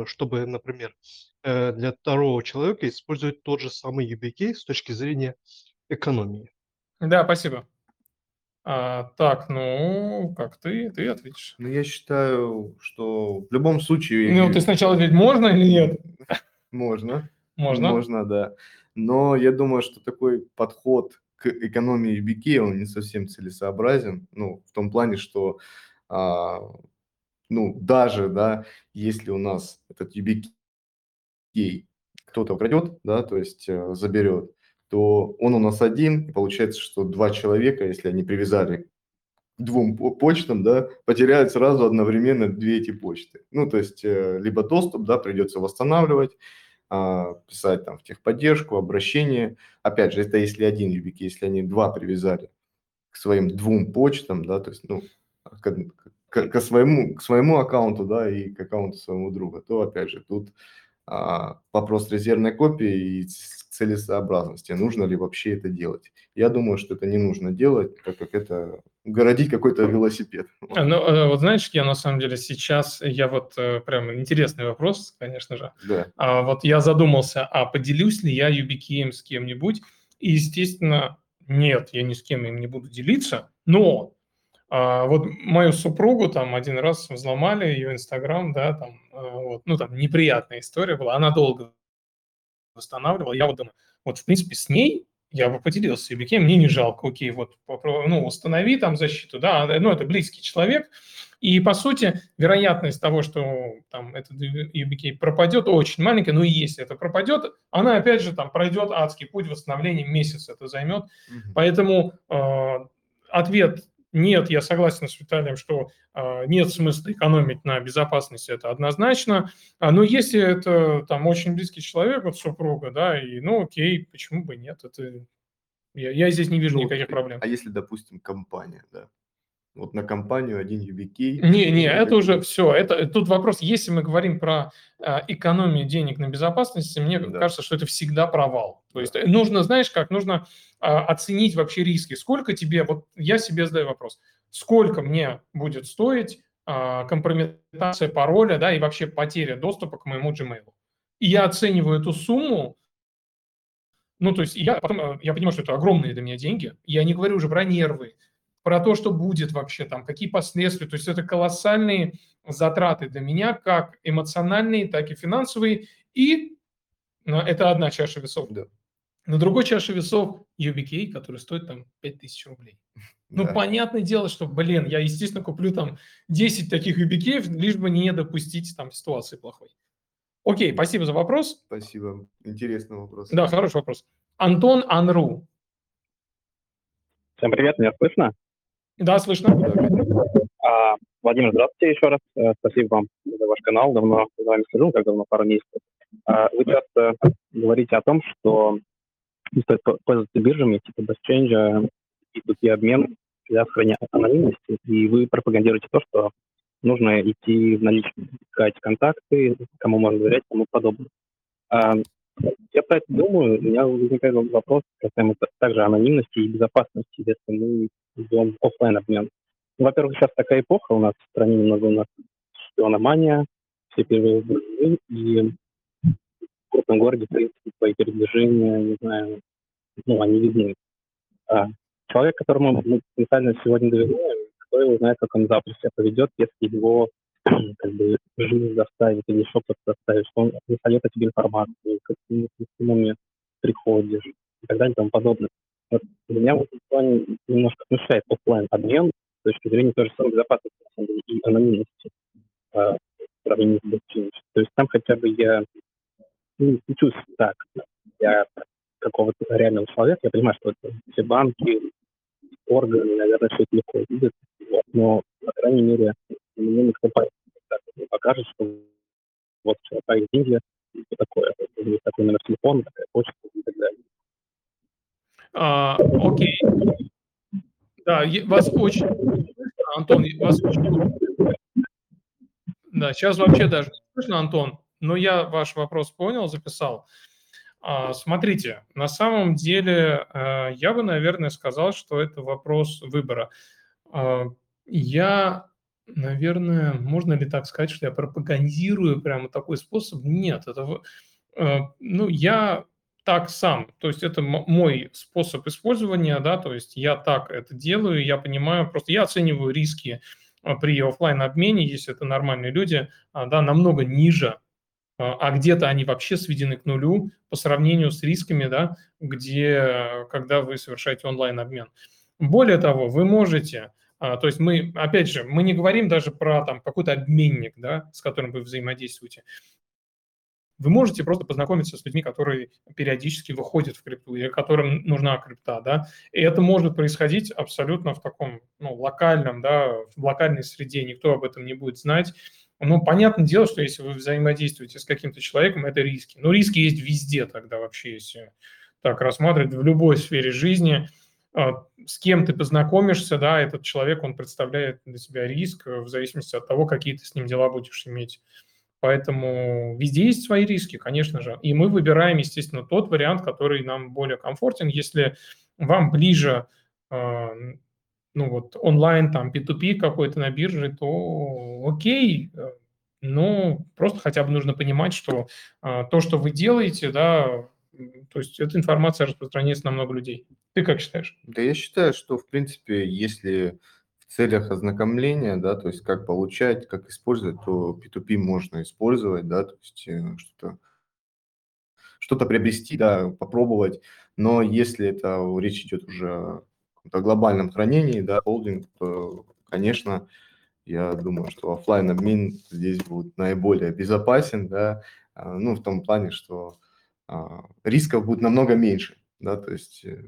чтобы, например, для второго человека использовать тот же самый YubiKey с точки зрения экономии. Да, спасибо. А, так, ну, как ты, ты ответишь. Ну, я считаю, что в любом случае... Ну, ты сначала ответь, можно или нет? *laughs* Можно. Можно? Можно, да. Но я думаю, что такой подход к экономии UBK он не совсем целесообразен, ну, в том плане, что, а, ну, даже, да, если у нас этот UBK кто-то украдет, да, то есть э, заберет, то он у нас один, и получается, что два человека, если они привязали двум почтам, да, потеряют сразу одновременно две эти почты. Ну, то есть, э, либо доступ, да, придется восстанавливать, а, писать там в техподдержку, обращение. Опять же, это если один юбик, если они два привязали к своим двум почтам, да, то есть, ну, к, к, к, своему, к своему аккаунту, да, и к аккаунту своего друга, то, опять же, тут вопрос резервной копии и целесообразности, нужно ли вообще это делать. Я думаю, что это не нужно делать, так как это городить какой-то велосипед. *laughs* А, ну, э, вот знаешь, я на самом деле сейчас, я вот э, прям интересный вопрос, конечно же. Да. А, вот я задумался, а поделюсь ли я YubiKey с кем-нибудь? И, естественно, нет, я ни с кем им не буду делиться, но а, вот мою супругу там один раз взломали, ее Инстаграм, да, там, а, вот, ну, там неприятная история была, она долго восстанавливала, я вот думаю, вот, в принципе, с ней я бы поделился YubiKey, мне не жалко, окей, вот, ну, установи там защиту, да, ну, это близкий человек, и, по сути, вероятность того, что там этот YubiKey пропадет, очень маленькая, но и если это пропадет, она, опять же, там пройдет адский путь восстановления, месяц это займет, mm-hmm. поэтому э, ответ нет, я согласен с Виталием, что э, нет смысла экономить на безопасности, это однозначно. А, но если это там очень близкий человек, вот супруга, да, и ну окей, почему бы нет? Это я, я здесь не вижу ну, никаких проблем. А если, допустим, компания, да? Вот на компанию один YubiKey. Не, не, это уже все. Это тут вопрос. Если мы говорим про э, экономию денег на безопасности, мне да. кажется, что это всегда провал. То есть нужно, знаешь, как нужно э, оценить вообще риски. Сколько тебе? Вот я себе задаю вопрос. Сколько мне будет стоить э, компрометация пароля, да, и вообще потеря доступа к моему Gmail? И я оцениваю эту сумму. Ну, то есть я потом я понимаю, что это огромные для меня деньги. Я не говорю уже про нервы про то, что будет вообще там, какие последствия. То есть это колоссальные затраты для меня, как эмоциональные, так и финансовые. И ну, это одна чаша весов. Да. На другой чаше весов UBK, который стоит там 5000 рублей. *laughs* Ну, да. понятное дело, что, блин, я, естественно, куплю там 10 таких UBK, лишь бы не допустить там ситуации плохой. Окей, спасибо за вопрос. Спасибо. Интересный вопрос. Да, хороший вопрос. Антон Анру. Всем привет, меня слышно? Да, слышно. А, Владимир, здравствуйте еще раз. Э, спасибо вам за ваш канал. Давно с вами слежу, как давно, пару месяцев. А, вы часто говорите о том, что не стоит пользоваться биржами типа BestChange и тут и обмен для сохранения анонимности. И вы пропагандируете то, что нужно идти в наличные, искать контакты, кому можно доверять, тому подобное. А, я про это думаю, у меня возникает вопрос касаемо также анонимности и безопасности, если мы идем офлайн обмен. Ну, во-первых, сейчас такая эпоха у нас в стране немного у нас шпиономания, все первые и в крупном городе, в принципе, свои передвижения, не знаю, ну, они видны. А человек, которому мы специально сегодня доверяем, кто его знает, как он завтра себя поведет, если его как бы жизнь заставит или еще кто-то заставит, что он сольет о тебе информацию, к нему приходишь и так далее и тому подобное. Вот меня в этом плане немножко смущает офлайн обмен с точки зрения той же самой безопасности и анонимности э, в сравнении с блокчейном. То есть там хотя бы я ну, чувствую так, я какого-то реального человека, я понимаю, что это все банки, органы, наверное, все это легко видят, вот, но, по крайней мере, мне никто не покажет, что вот человек деньги, что такое, есть такой номер телефона, такая почта и так далее. А, окей. Да, вас очень... Антон, вас очень... Да, сейчас вообще даже не слышно, Антон, но я ваш вопрос понял, записал. А, смотрите, на самом деле а, я бы, наверное, сказал, что это вопрос выбора. А, я, наверное, можно ли так сказать, что я пропагандирую прямо такой способ? Нет, это, ну, я так сам. То есть это мой способ использования, да, то есть я так это делаю, я понимаю, просто я оцениваю риски при офлайн обмене, если это нормальные люди, а, да, намного ниже, а а где-то они вообще сведены к нулю по сравнению с рисками, да, где, когда вы совершаете онлайн-обмен. Более того, вы можете, а, то есть мы, опять же, мы не говорим даже про там какой-то обменник, да, с которым вы взаимодействуете. Вы можете просто познакомиться с людьми, которые периодически выходят в крипту, и которым нужна крипта, да, и это может происходить абсолютно в таком, ну, локальном, да, в локальной среде, никто об этом не будет знать, ну, понятное дело, что если вы взаимодействуете с каким-то человеком, это риски. Но риски есть везде тогда вообще, если так рассматривать, в любой сфере жизни. А, с кем ты познакомишься, да, этот человек, он представляет для себя риск в зависимости от того, какие ты с ним дела будешь иметь. Поэтому везде есть свои риски, конечно же. И мы выбираем, естественно, тот вариант, который нам более комфортен. Если вам ближе, а, ну вот онлайн, там, P2P какой-то на бирже, то окей, но просто хотя бы нужно понимать, что а, то, что вы делаете, да, то есть эта информация распространяется на много людей. Ты как считаешь? Да я считаю, что, в принципе, если в целях ознакомления, да, то есть как получать, как использовать, то P2P можно использовать, да, то есть э, что-то что-то приобрести, да, попробовать. Но если это речь идет уже о глобальном хранении, да, холдинг, то, конечно, я думаю, что офлайн обмен здесь будет наиболее безопасен, да, а, ну, в том плане, что а, рисков будет намного меньше, да, то есть... Э,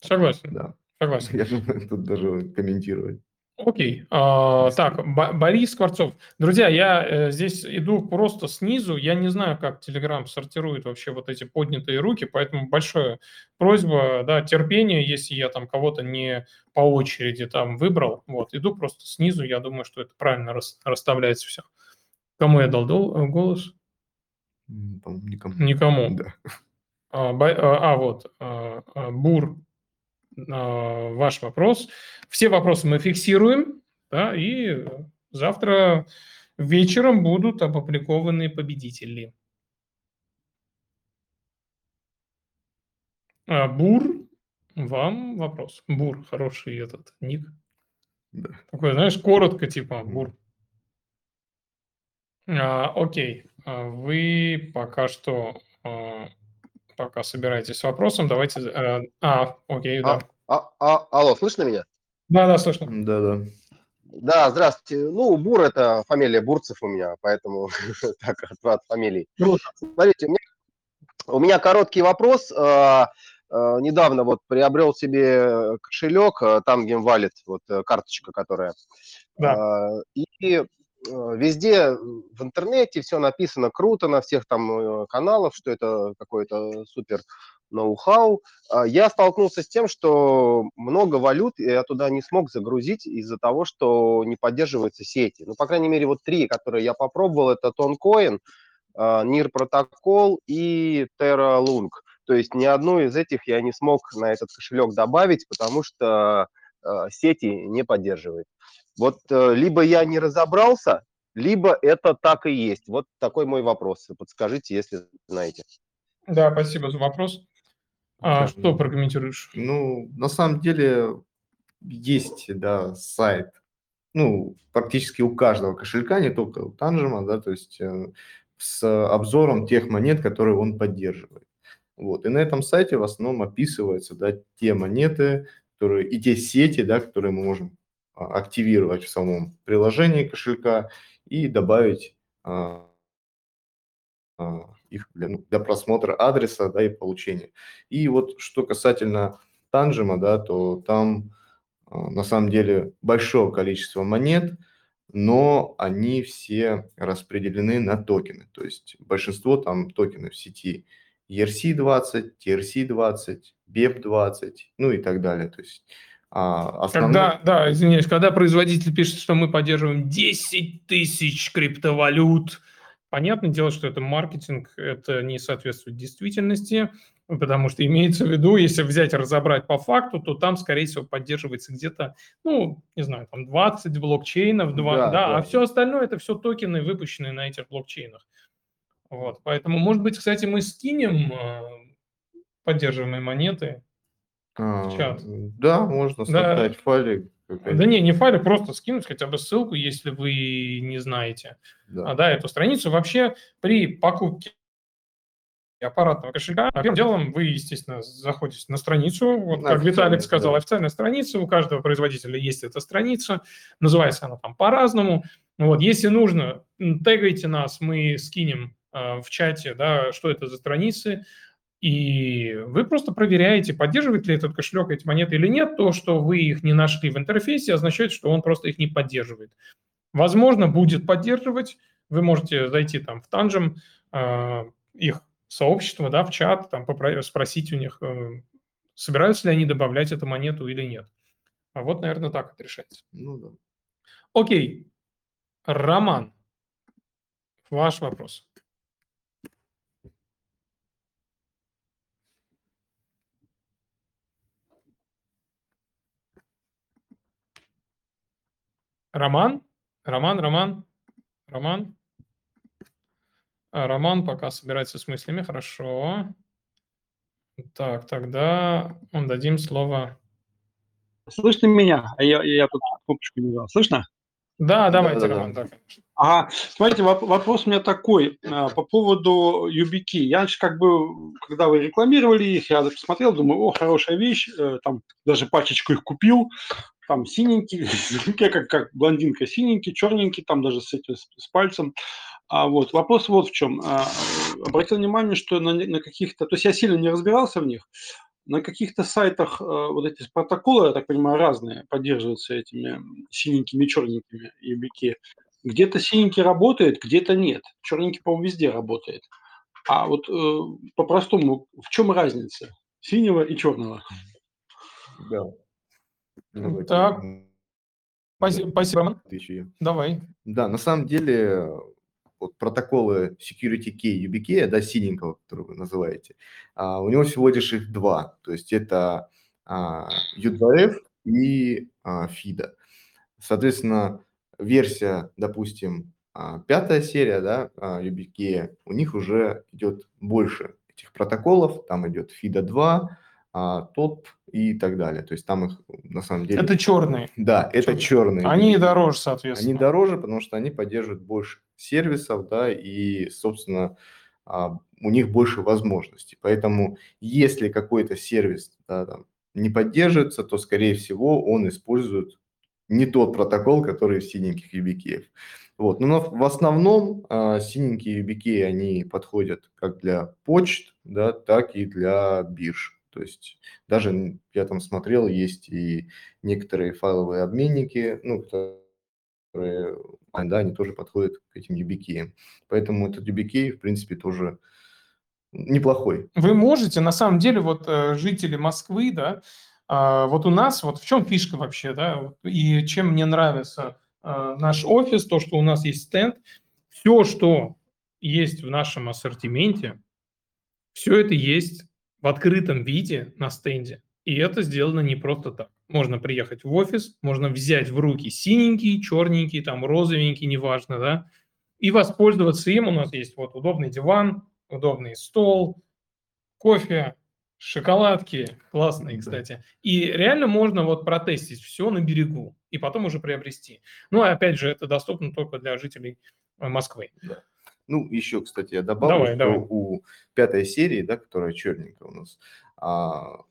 Согласен. Да. Согласен. *laughs* Я думаю, тут даже комментировать. Окей. А, так, Борис Скворцов. Друзья, я э, здесь иду просто снизу. Я не знаю, как Telegram сортирует вообще вот эти поднятые руки, поэтому большая просьба, да, терпение, если я там кого-то не по очереди там выбрал. Вот, иду просто снизу. Я думаю, что это правильно рас, расставляется все. Кому я дал дол- голос? Никому. Никому. Да. А, а, а вот, а, а, Бур ваш вопрос. Все вопросы мы фиксируем, да, и завтра вечером будут опубликованы победители. А, Бур, вам вопрос. Бур, хороший этот ник. Да. Такой, знаешь, коротко, типа, Бур. А, окей, а, вы пока что а, пока собираетесь с вопросом, давайте... Э, а, окей, а, да. А, а, алло, слышно меня? Да, да, слышно. Да, да. Да, здравствуйте. Ну, Бур – это фамилия Бурцев у меня, поэтому *laughs* так, от, от фамилий. Смотрите, у меня, у меня короткий вопрос. А, а, недавно вот приобрел себе кошелек, там где валит вот карточка, которая. Да. И Э, везде в интернете все написано круто на всех там э, каналах, что это какой-то супер ноу-хау. А я столкнулся с тем, что много валют я туда не смог загрузить из-за того, что не поддерживаются сети. Ну, по крайней мере, вот три, которые я попробовал, это Toncoin, NIR Protocol и Terra Lung. То есть ни одну из этих я не смог на этот кошелек добавить, потому что э, сети не поддерживает. Вот э, либо я не разобрался, либо это так и есть. Вот такой мой вопрос. Подскажите, если знаете. Да, спасибо за вопрос. А, что прокомментируешь? Ну, на самом деле есть, да, сайт, ну, практически у каждого кошелька, не только у Танжима, да, то есть э, с обзором тех монет, которые он поддерживает. Вот, и на этом сайте в основном описываются, да, те монеты, которые, и те сети, да, которые мы можем активировать в самом приложении кошелька и добавить а, а, их для, ну, для просмотра адреса да, и получения. И вот что касательно Танжима, да, то там на самом деле большое количество монет, но они все распределены на токены. То есть большинство там токенов в сети ERC-20, TRC-20, BEP-20, ну и так далее. То есть а, основной... Когда, да, извиняюсь, когда производитель пишет, что мы поддерживаем 10 тысяч криптовалют, понятное дело, что это маркетинг, это не соответствует действительности, потому что имеется в виду, если взять и разобрать по факту, то там, скорее всего, поддерживается где-то, ну, не знаю, там 20 блокчейнов, 2, да, да, да, а все остальное это все токены, выпущенные на этих блокчейнах. Вот, поэтому, может быть, кстати, мы скинем э, поддерживаемые монеты а, чат. Да, можно создать да. файлик, Да не, не файлы, просто скинуть хотя бы ссылку, если вы не знаете. да. А, да, эту страницу. Вообще при покупке аппаратного кошелька, первым делом вы, естественно, заходите на страницу, вот На как Виталик сказал, да. официальная страница, у каждого производителя есть эта страница, называется она там по-разному. Вот, если нужно, тегайте нас, мы скинем э, в чате, да, что это за страницы, и вы просто проверяете, поддерживает ли этот кошелек эти монеты или нет. То, что вы их не нашли в интерфейсе, означает, что он просто их не поддерживает. Возможно, будет поддерживать. Вы можете зайти там в Танжем, э, их сообщество, да, в чат, там спросить у них, э, собираются ли они добавлять эту монету или нет. А вот, наверное, так это решается. Ну да. Окей. Роман, ваш вопрос. Роман? Роман, Роман, Роман. А, Роман пока собирается с мыслями, хорошо. Так, тогда дадим слово. Слышно меня? А я, я тут кнопочку не взял. Слышно? Да, давайте, Да-да-да. Роман, да, конечно. Ага, смотрите, воп- вопрос у меня такой а, по поводу YubiKey. Я раньше как бы, когда вы рекламировали их, я посмотрел, думаю, о, хорошая вещь, э, там даже пачечку их купил, там синенький, *laughs* как, как блондинка синенький, черненький, там даже с этим, с, пальцем. А вот вопрос вот в чем. А, обратил внимание, что на, на каких-то, то есть я сильно не разбирался в них, на каких-то сайтах э, вот эти протоколы, я так понимаю, разные, поддерживаются этими синенькими, черненькими YubiKey. Где-то синенький работает, где-то нет. Черненький, по-моему, везде работает. А вот э, по-простому, в чем разница синего и черного? Да. Давайте, Так. Спасибо, спасибо. Давай. Да, на самом деле вот протоколы Security Key YubiKey, да, синенького, который вы называете, а, у него всего лишь их два. То есть это а, U2F и а, FIDA. Соответственно, версия, допустим, а, пятая серия, да, а, YubiKey, у них уже идет больше этих протоколов, там идет FIDA 2, а, TOP и так далее. То есть там их на самом деле... Это черные. Да, это черные. Они YubiKey. дороже, соответственно. Они дороже, потому что они поддерживают больше сервисов, да, и, собственно, а, у них больше возможностей. Поэтому, если какой-то сервис да, там, не поддерживается, то, скорее всего, он использует не тот протокол, который в синеньких YubiKey. Вот. Но в основном а, синенькие YubiKey, они подходят как для почт, да, так и для бирж. То есть даже я там смотрел, есть и некоторые файловые обменники, ну, которые, да, они тоже подходят к этим YubiKey. Поэтому этот YubiKey, в принципе, тоже неплохой. Вы можете, на самом деле, вот э, жители Москвы, да, вот у нас, вот в чем фишка вообще, да, и чем мне нравится э, наш офис, то, что у нас есть стенд, все, что есть в нашем ассортименте, все это есть в открытом виде на стенде. И это сделано не просто так. Можно приехать в офис, можно взять в руки синенький, черненький, там розовенький, неважно, да, и воспользоваться им. У нас есть вот удобный диван, удобный стол, кофе, шоколадки, классные, Да. кстати. И реально можно вот протестить все на берегу и потом уже приобрести. Ну, и опять же, это доступно только для жителей э, Москвы. Ну, еще, кстати, я добавлю, Давай, что давай. у пятой серии, да, которая черненькая у нас, а,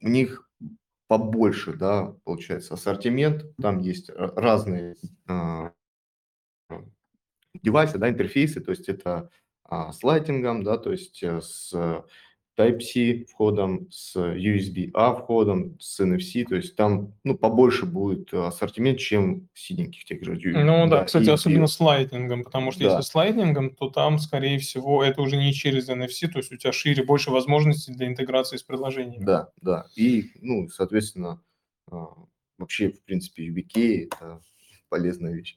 у них побольше, да, получается, ассортимент, там есть ра- разные а, девайсы, да, интерфейсы, то есть это а, с лайтингом, да, то есть э, с Type-C входом, с USB-A входом, с NFC, то есть там, ну, побольше будет э, ассортимент, чем в синеньких тех же. Ну да, кстати, и- особенно и- с лайтнингом, потому что Да. если с лайтнингом, то там, скорее всего, это уже не через NFC, то есть у тебя шире, больше возможностей для интеграции с приложениями. Да, да. И, ну, соответственно, а, вообще, в принципе, YubiKey – это полезная вещь.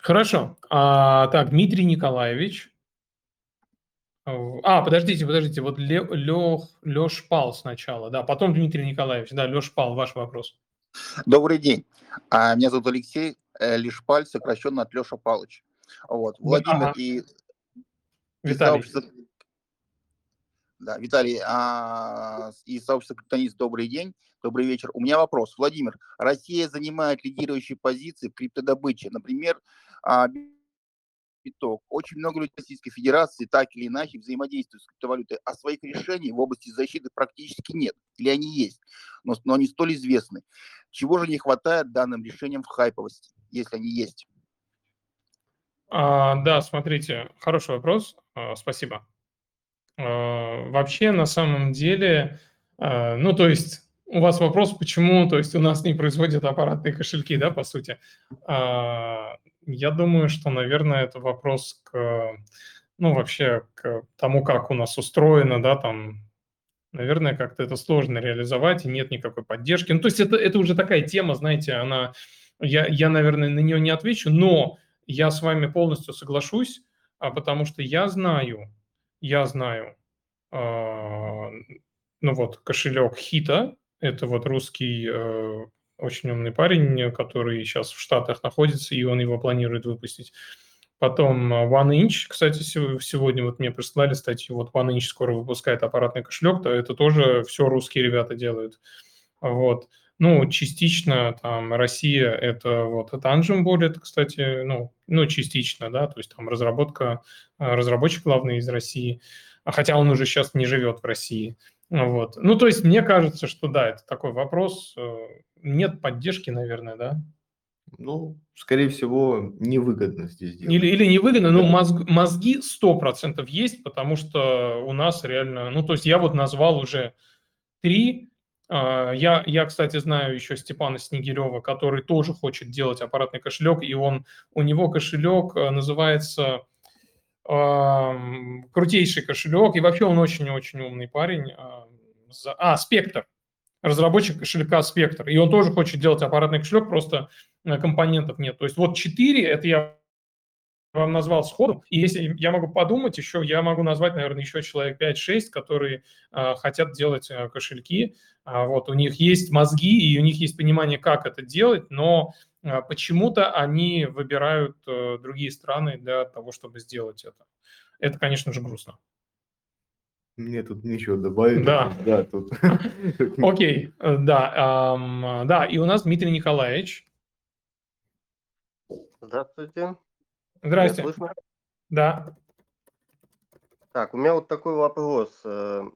Хорошо. А, так, Дмитрий Николаевич. А, подождите, подождите, вот Ле- Лех, Леш Пал сначала, да, потом Дмитрий Николаевич, да, Леш Пал, ваш вопрос. Добрый день. А, Меня зовут Алексей э, Лишпаль, сокращенно от Леша Палыч. Вот. Владимир ага. и, и Виталий. сообщество... Да, Виталий, а, и сообщество Криптонист, добрый день. Добрый вечер. У меня вопрос. Владимир, Россия занимает лидирующие позиции в криптодобыче. Например, а, биток. Очень много людей Российской Федерации так или иначе взаимодействуют с криптовалютой, а своих решений в области защиты практически нет. Или они есть, но, но они столь известны. Чего же не хватает данным решениям в хайповости, если они есть? А, да, смотрите, хороший вопрос, а, спасибо. А, вообще, на самом деле, а, ну, то есть, у вас вопрос, почему, то есть, у нас не производят аппаратные кошельки, да, по сути. Я думаю, что, наверное, это вопрос к, ну, вообще к тому, как у нас устроено, да, там, наверное, как-то это сложно реализовать, и нет никакой поддержки. Ну, то есть это, это уже такая тема, знаете, она, я, я, наверное, на нее не отвечу, но я с вами полностью соглашусь, а потому что я знаю, я знаю, э, ну вот, кошелек Хита, это вот русский э, очень умный парень, который сейчас в Штатах находится, и он его планирует выпустить. Потом э, OneInch, кстати, сегодня вот мне прислали статью, вот OneInch скоро выпускает аппаратный кошелек, то это тоже все русские ребята делают. Вот. Ну, частично там Россия это вот Tangent будет, кстати, ну, ну, частично, да, то есть там разработка, э, разработчик главный из России, а хотя он уже сейчас не живет в России. Вот. Ну, то есть мне кажется, что да, это такой вопрос. Э, нет поддержки, наверное, да? Ну, скорее всего, невыгодно здесь делать. Или, или невыгодно, но мозг, мозги 100% есть, потому что у нас реально... Ну, то есть я вот назвал уже три. А, я, я, кстати, знаю еще Степана Снегирева, который тоже хочет делать аппаратный кошелек, и он, у него кошелек э, называется крутейший кошелек, и вообще он очень-очень умный парень. А, Спектр, разработчик кошелька Спектр, и он тоже хочет делать аппаратный кошелек, просто э, компонентов нет. То есть вот 4, это я вам назвал сходу. И если я могу подумать еще, я могу назвать, наверное, еще человек 5-6, которые э, хотят делать э, кошельки. А вот у них есть мозги и у них есть понимание, как это делать, но э, почему-то они выбирают э, другие страны для того, чтобы сделать это. Это, конечно же, грустно. Мне тут нечего добавить. Да. Да, тут. *laughs* Окей, да, эм, да, и у нас Дмитрий Николаевич. Здравствуйте. Здрасте. Меня слышно? Да. Так, у меня вот такой вопрос. Э,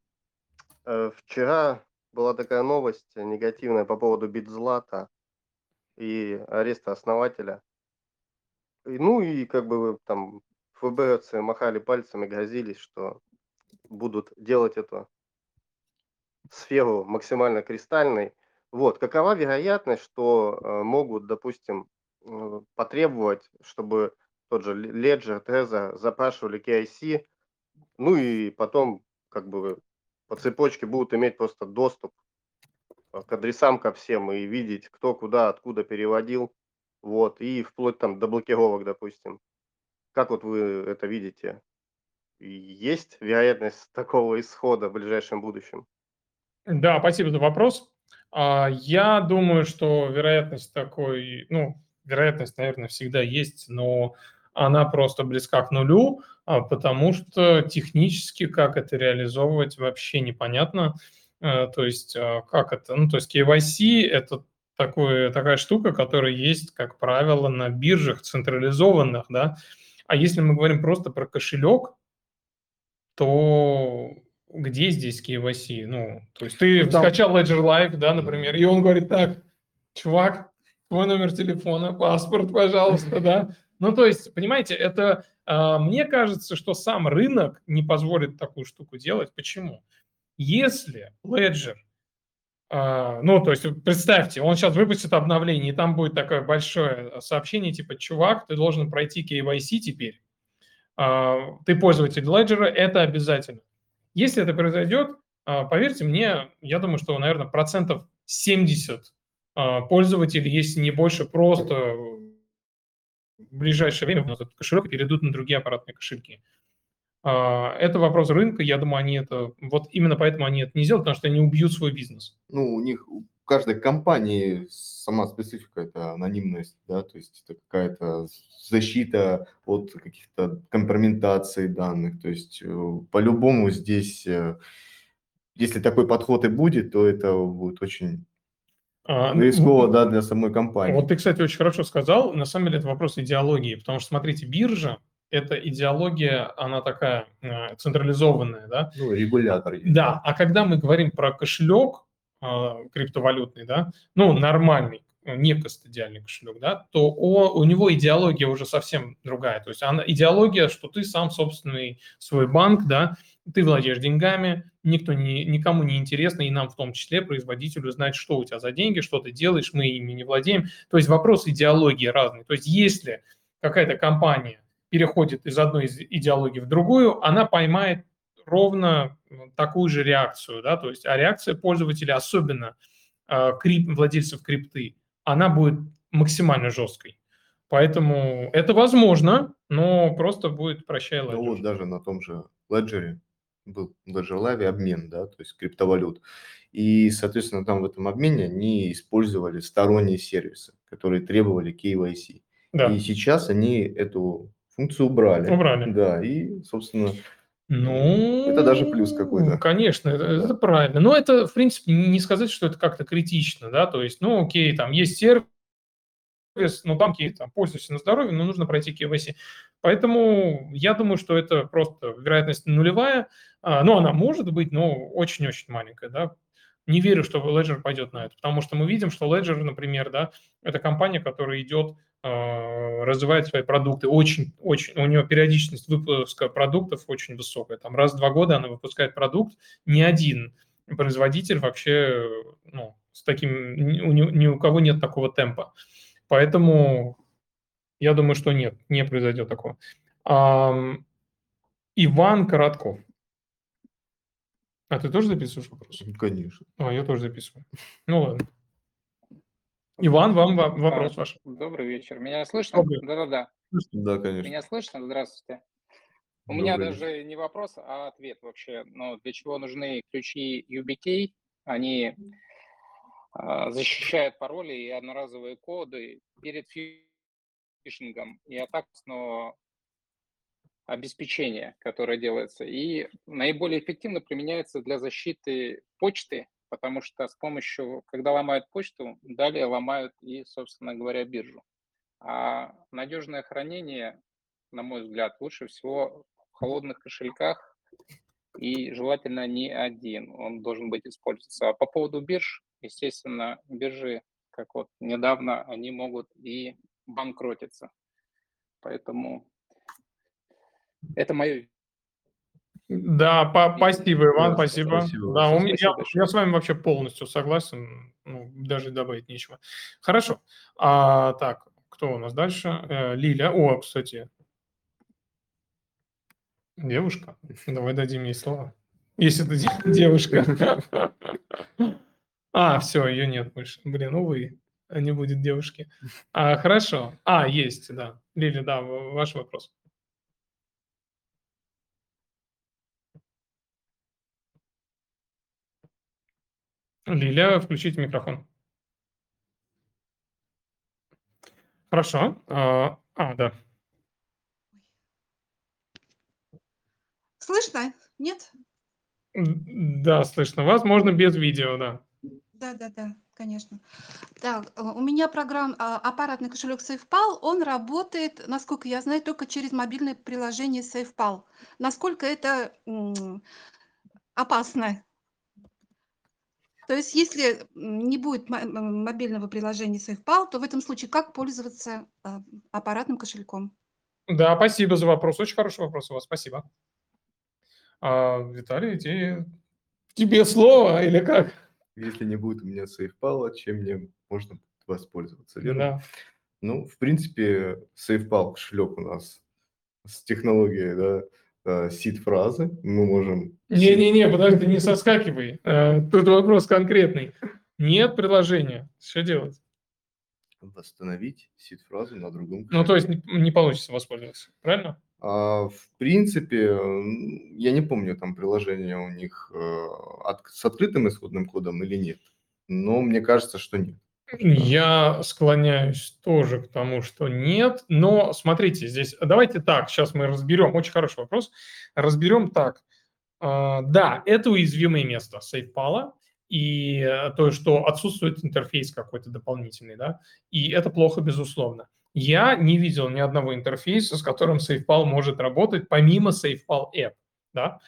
э, вчера была такая новость негативная по поводу Битзлата и ареста основателя. И, ну и как бы там ФБРцы махали пальцами, грозились, что будут делать эту сферу максимально кристальной. Вот, какова вероятность, что э, могут, допустим, э, потребовать, чтобы тот же Ledger, Trezor запрашивали KIC, ну и потом как бы по цепочке будут иметь просто доступ э, к адресам ко всем и видеть, кто куда, откуда переводил, вот, и вплоть там до блокировок, допустим. Как вот вы это видите? Есть вероятность такого исхода в ближайшем будущем? Да, спасибо за вопрос. А, я думаю, что вероятность такой, ну, вероятность, наверное, всегда есть, но она просто близка к нулю, а, потому что технически как это реализовывать вообще непонятно. Э, то есть а, как это, ну то есть KYC это такое, такая штука, которая есть, как правило, на биржах централизованных, да. А если мы говорим просто про кошелек, то где здесь KYC? Ну, то есть ты да. скачал Ledger Live, да, например, и он говорит, так, чувак, твой номер телефона, паспорт, пожалуйста, да. Ну, то есть, понимаете, это, э, мне кажется, что сам рынок не позволит такую штуку делать. Почему? Если Ledger, э, ну, то есть, представьте, он сейчас выпустит обновление, и там будет такое большое сообщение, типа, чувак, ты должен пройти KYC теперь, ты пользователь Ledger, это обязательно. Если это произойдет, поверьте мне, я думаю, что, наверное, процентов 70 пользователей, если не больше, просто в ближайшее время этот кошелек перейдут на другие аппаратные кошельки. А, это вопрос рынка, я думаю, они это, вот именно поэтому они это не сделают, потому что они убьют свой бизнес. Ну, у них, у каждой компании сама специфика – это анонимность, да, то есть это какая-то защита от каких-то компрометаций данных, то есть э, по-любому здесь, э, если такой подход и будет, то это будет очень А, Ну, рисково, да, для самой компании. Вот ты, кстати, очень хорошо сказал. На самом деле это вопрос идеологии, потому что, смотрите, биржа – это идеология, она такая э, централизованная, да? Ну, регулятор. есть. Да, а когда мы говорим про кошелек криптовалютный, да, ну, нормальный, э, не кастодиальный кошелек, да, то о, у него идеология уже совсем другая. То есть она, идеология, что ты сам собственный свой банк, да, ты владеешь деньгами, никто не, никому не интересно, и нам в том числе, производителю, знать, что у тебя за деньги, что ты делаешь, мы ими не владеем. То есть вопрос идеологии разный. То есть если какая-то компания переходит из одной из идеологий в другую, она поймает ровно такую же реакцию, да, то есть, а реакция пользователя, особенно э, крип, владельцев крипты, она будет максимально жесткой. Поэтому это возможно, но просто будет прощай Ну, Ledger. вот даже на том же Ledger был Ledger Live обмен, да, то есть криптовалют. И, соответственно, там в этом обмене они использовали сторонние сервисы, которые требовали KYC. Да. И сейчас они эту функцию убрали. Убрали. Да, и, собственно, Ну, это даже плюс какой-то. Конечно, это, это правильно. Но это, в принципе, не сказать, что это как-то критично, да, то есть, ну, окей, там есть сервис, ну, там какие-то там, пользуйся на здоровье, но нужно пройти KYC. Поэтому я думаю, что это просто вероятность нулевая. А, Ну, она может быть, но очень-очень маленькая, да. Не верю, что Ledger пойдет на это, потому что мы видим, что Ledger, например, да, это компания, которая идет, развивает свои продукты. Очень, очень, у нее периодичность выпуска продуктов очень высокая. Там раз в два года она выпускает продукт. Ни один производитель вообще, ну, с таким, ни, у ни- у кого нет такого темпа. Поэтому я думаю, что нет, не произойдет такого. Иван Коротков. А ты тоже записываешь вопрос? Конечно. А, я тоже записываю. Ну ладно. Иван, вам во- вопрос ваш. Добрый вечер. Меня слышно? Добрый. Да-да-да. Да, конечно. Меня слышно? Здравствуйте. У меня Добрый даже не вопрос, а ответ вообще. Ну, для чего нужны ключи UBK? Они а, защищают пароли и одноразовые коды перед фишингом и атакностного обеспечения, которое делается. И наиболее эффективно применяется для защиты почты, потому что с помощью, когда ломают почту, далее ломают и, собственно говоря, биржу. А надежное хранение, на мой взгляд, лучше всего в холодных кошельках и желательно не один, он должен быть использоваться. А по поводу бирж, естественно, биржи, как вот недавно, они могут и банкротиться. Поэтому это мое Да, по- спасибо, Иван, спасибо. спасибо Да, у меня, я, я с вами вообще полностью согласен, ну, даже добавить нечего. Хорошо. А, так, кто у нас дальше? Э, Лиля. О, кстати, девушка. Давай дадим ей слово. Если это де- *laughs* девушка. А, все, ее нет больше. Блин, увы, не будет девушки. А, хорошо. А, есть, да. Лиля, да, ваш вопрос. Лиля, включите микрофон. Хорошо. А, а, да. Слышно? Нет? Да, слышно вас. Можно без видео, да. Да, да, да, конечно. Так, э, у меня программ, а, аппаратный кошелек SafePal, он работает, насколько я знаю, только через мобильное приложение SafePal. Насколько это опасно? То есть, если не будет мобильного приложения SafePal, то в этом случае как пользоваться а, аппаратным кошельком? Да, спасибо за вопрос. Очень хороший вопрос у вас. Спасибо. А, Виталий, те- тебе слово или как? Если не будет у меня SafePal, чем мне можно воспользоваться, верно? Да. Ну, в принципе, SafePal кошелек у нас с технологией, да, сид-фразы. Мы можем... Не-не-не, подожди, не соскакивай. Э, Тут вопрос конкретный. Нет приложения. Что делать? восстановить сид-фразу на другом Ну, то есть не, не получится воспользоваться, правильно? А, в принципе, я не помню, там приложение у них э, от- с открытым исходным кодом или нет. Но мне кажется, что нет. Я склоняюсь тоже к тому, что нет. Но смотрите, здесь давайте так, сейчас мы разберем. Очень хороший вопрос. Разберем так. А, Да, это уязвимое место SafePal. и э, то, что отсутствует интерфейс какой-то дополнительный, да, и это плохо, безусловно. Я не видел ни одного интерфейса, с которым SafePal может работать, помимо SafePal App, да.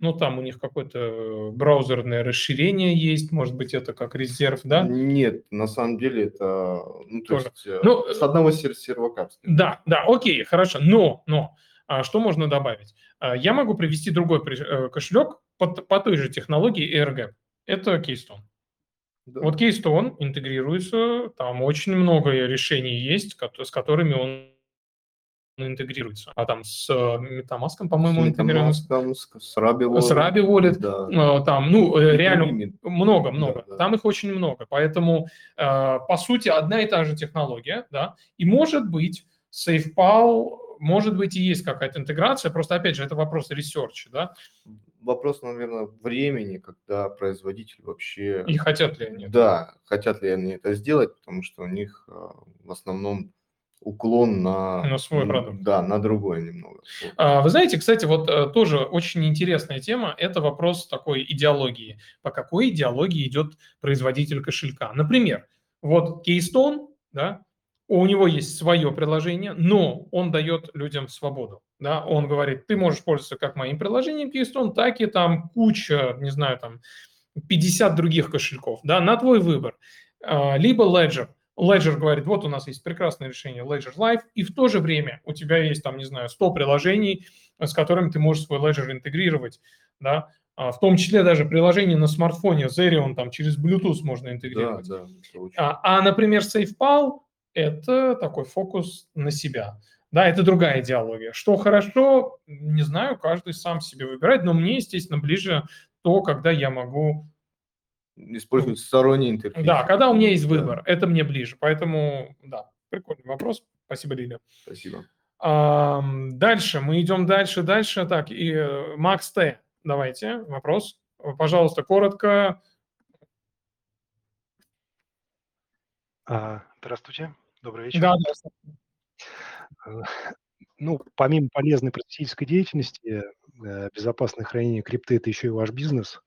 Ну, там у них какое-то браузерное расширение есть, может быть, это как резерв, да? Нет, на самом деле это, ну, то Тоже. есть, э, Ну, с одного сер- сервака. Да, да, окей, хорошо. Но, но, а, что можно добавить? А, Я могу привести другой э, кошелек по, по той же технологии AirGap. Это Keystone. Да. Вот Keystone интегрируется, там очень много решений есть, с которыми он интегрируется. А там с э, MetaMask, по-моему, интегрируется. MetaMask, с, с Rabi Wallet. С Rabi Wallet, Да. э, там, ну, э, И реально другими. много-много. Да, да. Там их очень много. Поэтому, э, по сути, одна и та же технология, да, и может быть, SafePal, может быть, и есть какая-то интеграция, просто, опять же, это вопрос research а, да, Вопрос, наверное, времени, когда производитель вообще... и хотят ли они это. Да, хотят ли они это сделать, потому что у них э, в основном уклон на... На свой продукт. Да, на другой немного. А, Вы знаете, кстати, вот э, тоже очень интересная тема – это вопрос такой идеологии. По какой идеологии идет производитель кошелька? Например, вот Keystone, да, у него есть свое приложение, но он дает людям свободу. Да? Он говорит, ты можешь пользоваться как моим приложением Keystone, так и там куча, не знаю, там 50 других кошельков, да, на твой выбор. А, Либо Ledger. Ledger говорит, вот у нас есть прекрасное решение Ledger Live, и в то же время у тебя есть там, не знаю, 100 приложений, с которыми ты можешь свой Ledger интегрировать, да, А, в том числе даже приложение на смартфоне Zerion там через Bluetooth можно Да, интегрировать. да. очень- А, а, например, SafePal – это такой фокус на себя. Да, это другая идеология. Что хорошо, не знаю, каждый сам себе выбирает, но мне, естественно, ближе то, когда я могу... Использовать сторонний интерфейс. Да, когда у меня есть Да, выбор, это мне ближе. Поэтому, да, прикольный вопрос. Спасибо, Лиля. Спасибо. Ам, Дальше, мы идем дальше, дальше. Так, и э, Макс Т, давайте, вопрос. Пожалуйста, коротко. А, Здравствуйте, добрый вечер. Да, да. Э, Ну, помимо полезной просветительской деятельности, э, безопасное хранение крипты– это еще и ваш бизнес.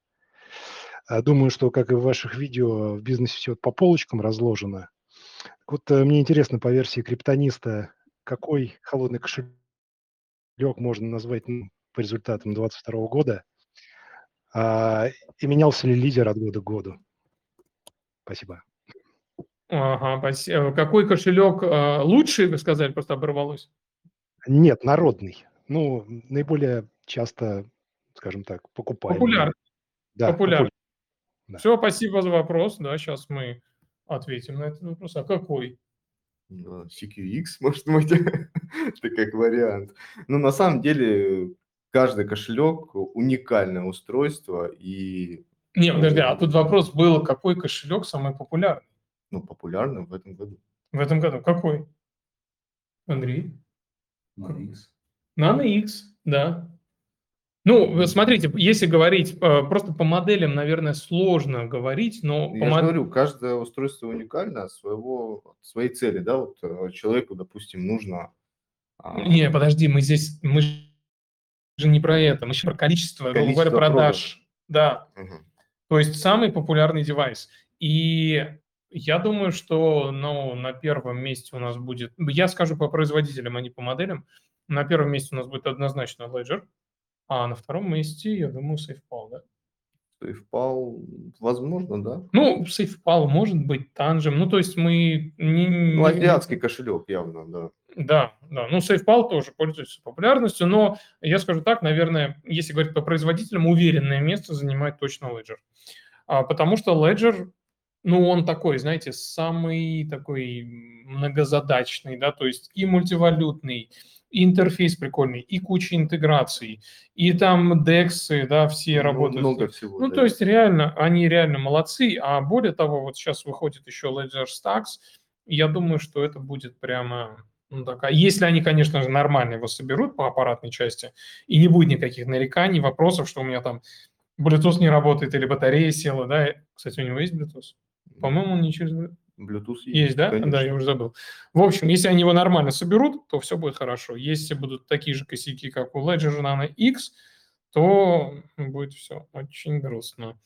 А, Думаю, что, как и в ваших видео, в бизнесе все по полочкам разложено. Вот э, мне интересно, по версии криптониста, какой холодный кошелек можно назвать ну, по результатам 2022 года? А, И менялся ли лидер от года к году? Спасибо. Ага, спасибо. Какой кошелек э, лучший, вы сказали, просто оборвалось? Нет, народный. Ну, наиболее часто, скажем так, покупаемый. Популярный. Да, Популярный. популярный. Да. Все, спасибо за вопрос. Да, сейчас мы ответим на этот вопрос. А какой? Да, CQX, *laughs* может быть, *laughs* это как вариант. Но на самом деле каждый кошелек уникальное устройство и Не, подожди, а тут вопрос был, какой кошелек самый популярный ну, популярным в этом году. в этом году? Какой? Андрей? X. Nano X, да. Ну, вы смотрите, если говорить э, просто по моделям, наверное, сложно говорить, но по Я же мод- говорю, каждое устройство уникально от своего, от своей цели, да, вот э, человеку, допустим, нужно... а, Не, подожди, мы здесь, мы же не про это, мы еще про количество, грубо говоря, Количество продаж. Да, мгм. то есть самый популярный девайс. И я думаю, что ну, на первом месте у нас будет, я скажу по производителям, а не по моделям, на первом месте у нас будет однозначно Ledger, а на втором месте, я думаю, SafePal, да? SafePal, возможно, да. Ну, SafePal может быть, Tangem, ну, то есть мы... Не, Ну, азиатский кошелек явно, да. Да, да. Ну, SafePal тоже пользуется популярностью, но я скажу так, наверное, если говорить по производителям, уверенное место занимает точно Ledger. А, потому что Ledger, ну, он такой, знаете, самый такой многозадачный, да, то есть и мультивалютный, и интерфейс прикольный, и куча интеграций, и там DEX, да, все Ну, работают. много всего, Ну, да. то есть реально, они реально молодцы, а более того, вот сейчас выходит еще Ledger Stacks, я думаю, что это будет прямо ну, такая, если они, конечно же, нормально его соберут по аппаратной части, и не будет никаких нареканий, вопросов, что у меня там Bluetooth не работает или батарея села, да. Кстати, у него есть Bluetooth? По-моему, он не через... Bluetooth Есть, да? конечно. Да, я уже забыл. В общем, если они его нормально соберут, то все будет хорошо. Если будут такие же косяки, как у Ledger Nano X, то будет все очень грустно.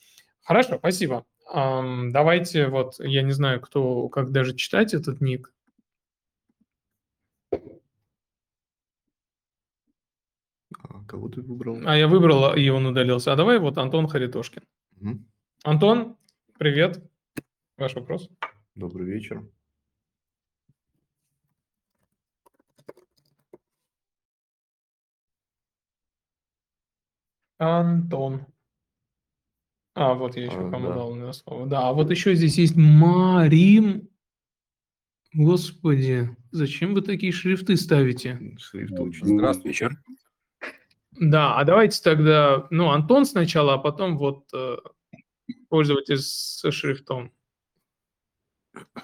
Хорошо, спасибо. Давайте вот, я не знаю, кто, как даже читать этот ник. А кого ты выбрал? А я выбрал, и он удалился. А давай вот Антон Харитошкин. Мгм. Антон, привет. Ваш вопрос. Добрый вечер. Антон. А, вот я еще А, кому да. дал на слово. Да, а вот еще здесь есть Марим. Господи, зачем вы такие шрифты ставите? Шрифт очень Здравствуй, вечер. Да, а давайте тогда, ну, Антон сначала, а потом вот э, пользователь со шрифтом.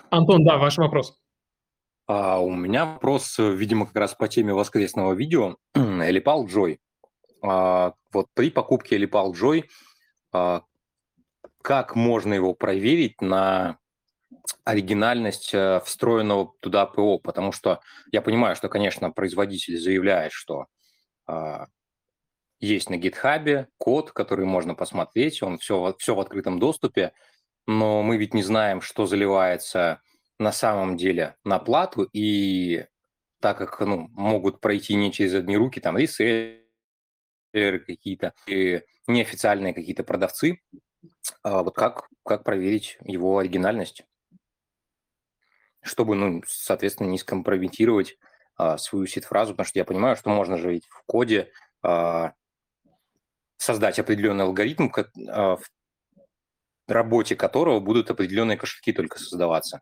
Антон, да, ваш вопрос. А у меня вопрос, видимо, как раз по теме воскресного видео. *clears throat* Элипал Джой. А, вот при покупке Элипал Джой, а, как можно его проверить на оригинальность э, встроенного туда ПО? Потому что я понимаю, что, конечно, производитель заявляет, что а, есть на гитхабе код, который можно посмотреть, он все, все в открытом доступе, но мы ведь не знаем, что заливается на самом деле на плату, и так как ну, могут пройти не через одни руки, там реселлеры какие-то, и неофициальные какие-то продавцы, а вот как, как проверить его оригинальность, чтобы, ну, соответственно, не скомпрометировать а, свою сид-фразу, потому что я понимаю, что можно же ведь в коде а, создать определенный алгоритм, ко- а, в работе которого будут определенные кошельки только создаваться.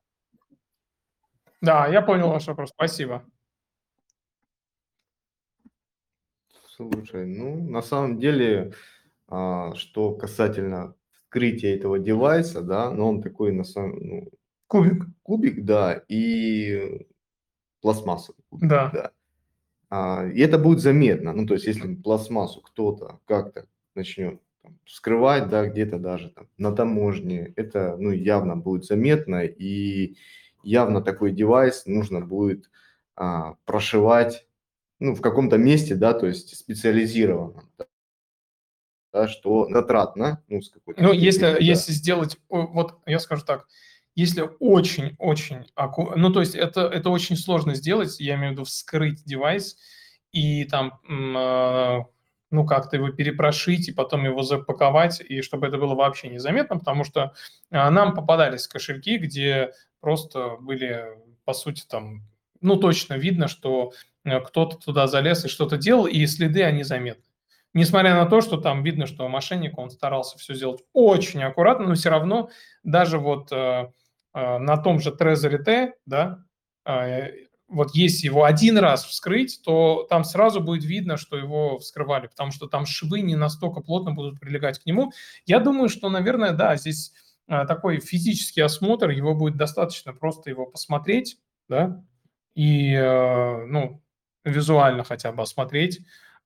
Да, я понял ваш вопрос, спасибо. Слушай, ну, на самом деле, а, что касательно вскрытия этого девайса, да, но он такой, на самом, ну, Кубик. кубик, да, и пластмассовый кубик, Да. да. А, и это будет заметно, ну, то есть, если пластмассу кто-то как-то начнет там вскрывать, да, где-то даже там на таможне, это, ну, явно будет заметно, и явно такой девайс нужно будет а, прошивать ну, в каком-то месте, да, то есть специализированном, да, да, что затратно, ну, с какой-то... Ну, если, да. если сделать, вот я скажу так, если очень-очень, аку- ну, то есть это, это очень сложно сделать, я имею в виду вскрыть девайс и там, а, ну, как-то его перепрошить и потом его запаковать, и чтобы это было вообще незаметно, потому что а, нам попадались кошельки, где просто были, по сути, там, ну, точно видно, что э, кто-то туда залез и что-то делал, и следы, они заметны. Несмотря на то, что там видно, что мошенник, он старался все сделать очень аккуратно, но все равно даже вот э, э, на том же Trezor T, да, э, вот если его один раз вскрыть, то там сразу будет видно, что его вскрывали, потому что там швы не настолько плотно будут прилегать к нему. Я думаю, что, наверное, да, здесь э, такой физический осмотр, его будет достаточно просто его посмотреть, да, и, э, ну, визуально хотя бы осмотреть.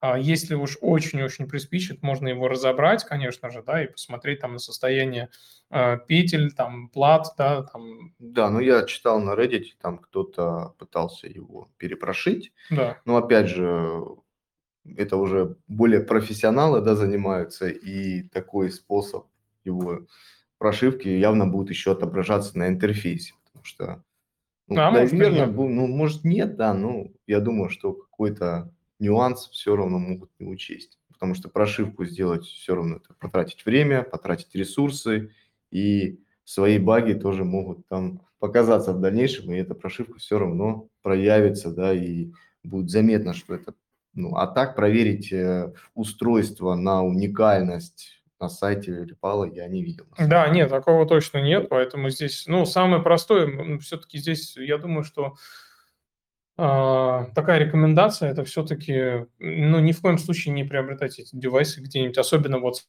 А Если уж очень-очень приспичит, можно его разобрать, конечно же, да, и посмотреть там на состояние э, петель, там, плат, да, там, Да, ну я читал на Reddit, там кто-то пытался его перепрошить, да. но опять же, это уже более профессионалы, да, занимаются, и такой способ его прошивки явно будет еще отображаться на интерфейсе, потому что, ну, А может и наверное, бу- ну, может нет, да, ну, я думаю, что какой-то нюанс все равно могут не учесть, потому что прошивку сделать все равно это потратить время, потратить ресурсы, и свои баги тоже могут там показаться в дальнейшем, и эта прошивка все равно проявится, да, и будет заметно, что это, ну, а так проверить э, устройство на уникальность на сайте Репала я не видел. Да, нет, такого точно нет, поэтому здесь, ну, самое простое, все-таки здесь, я думаю, что такая рекомендация, это все-таки, ну, ни в коем случае не приобретать эти девайсы где-нибудь, особенно вот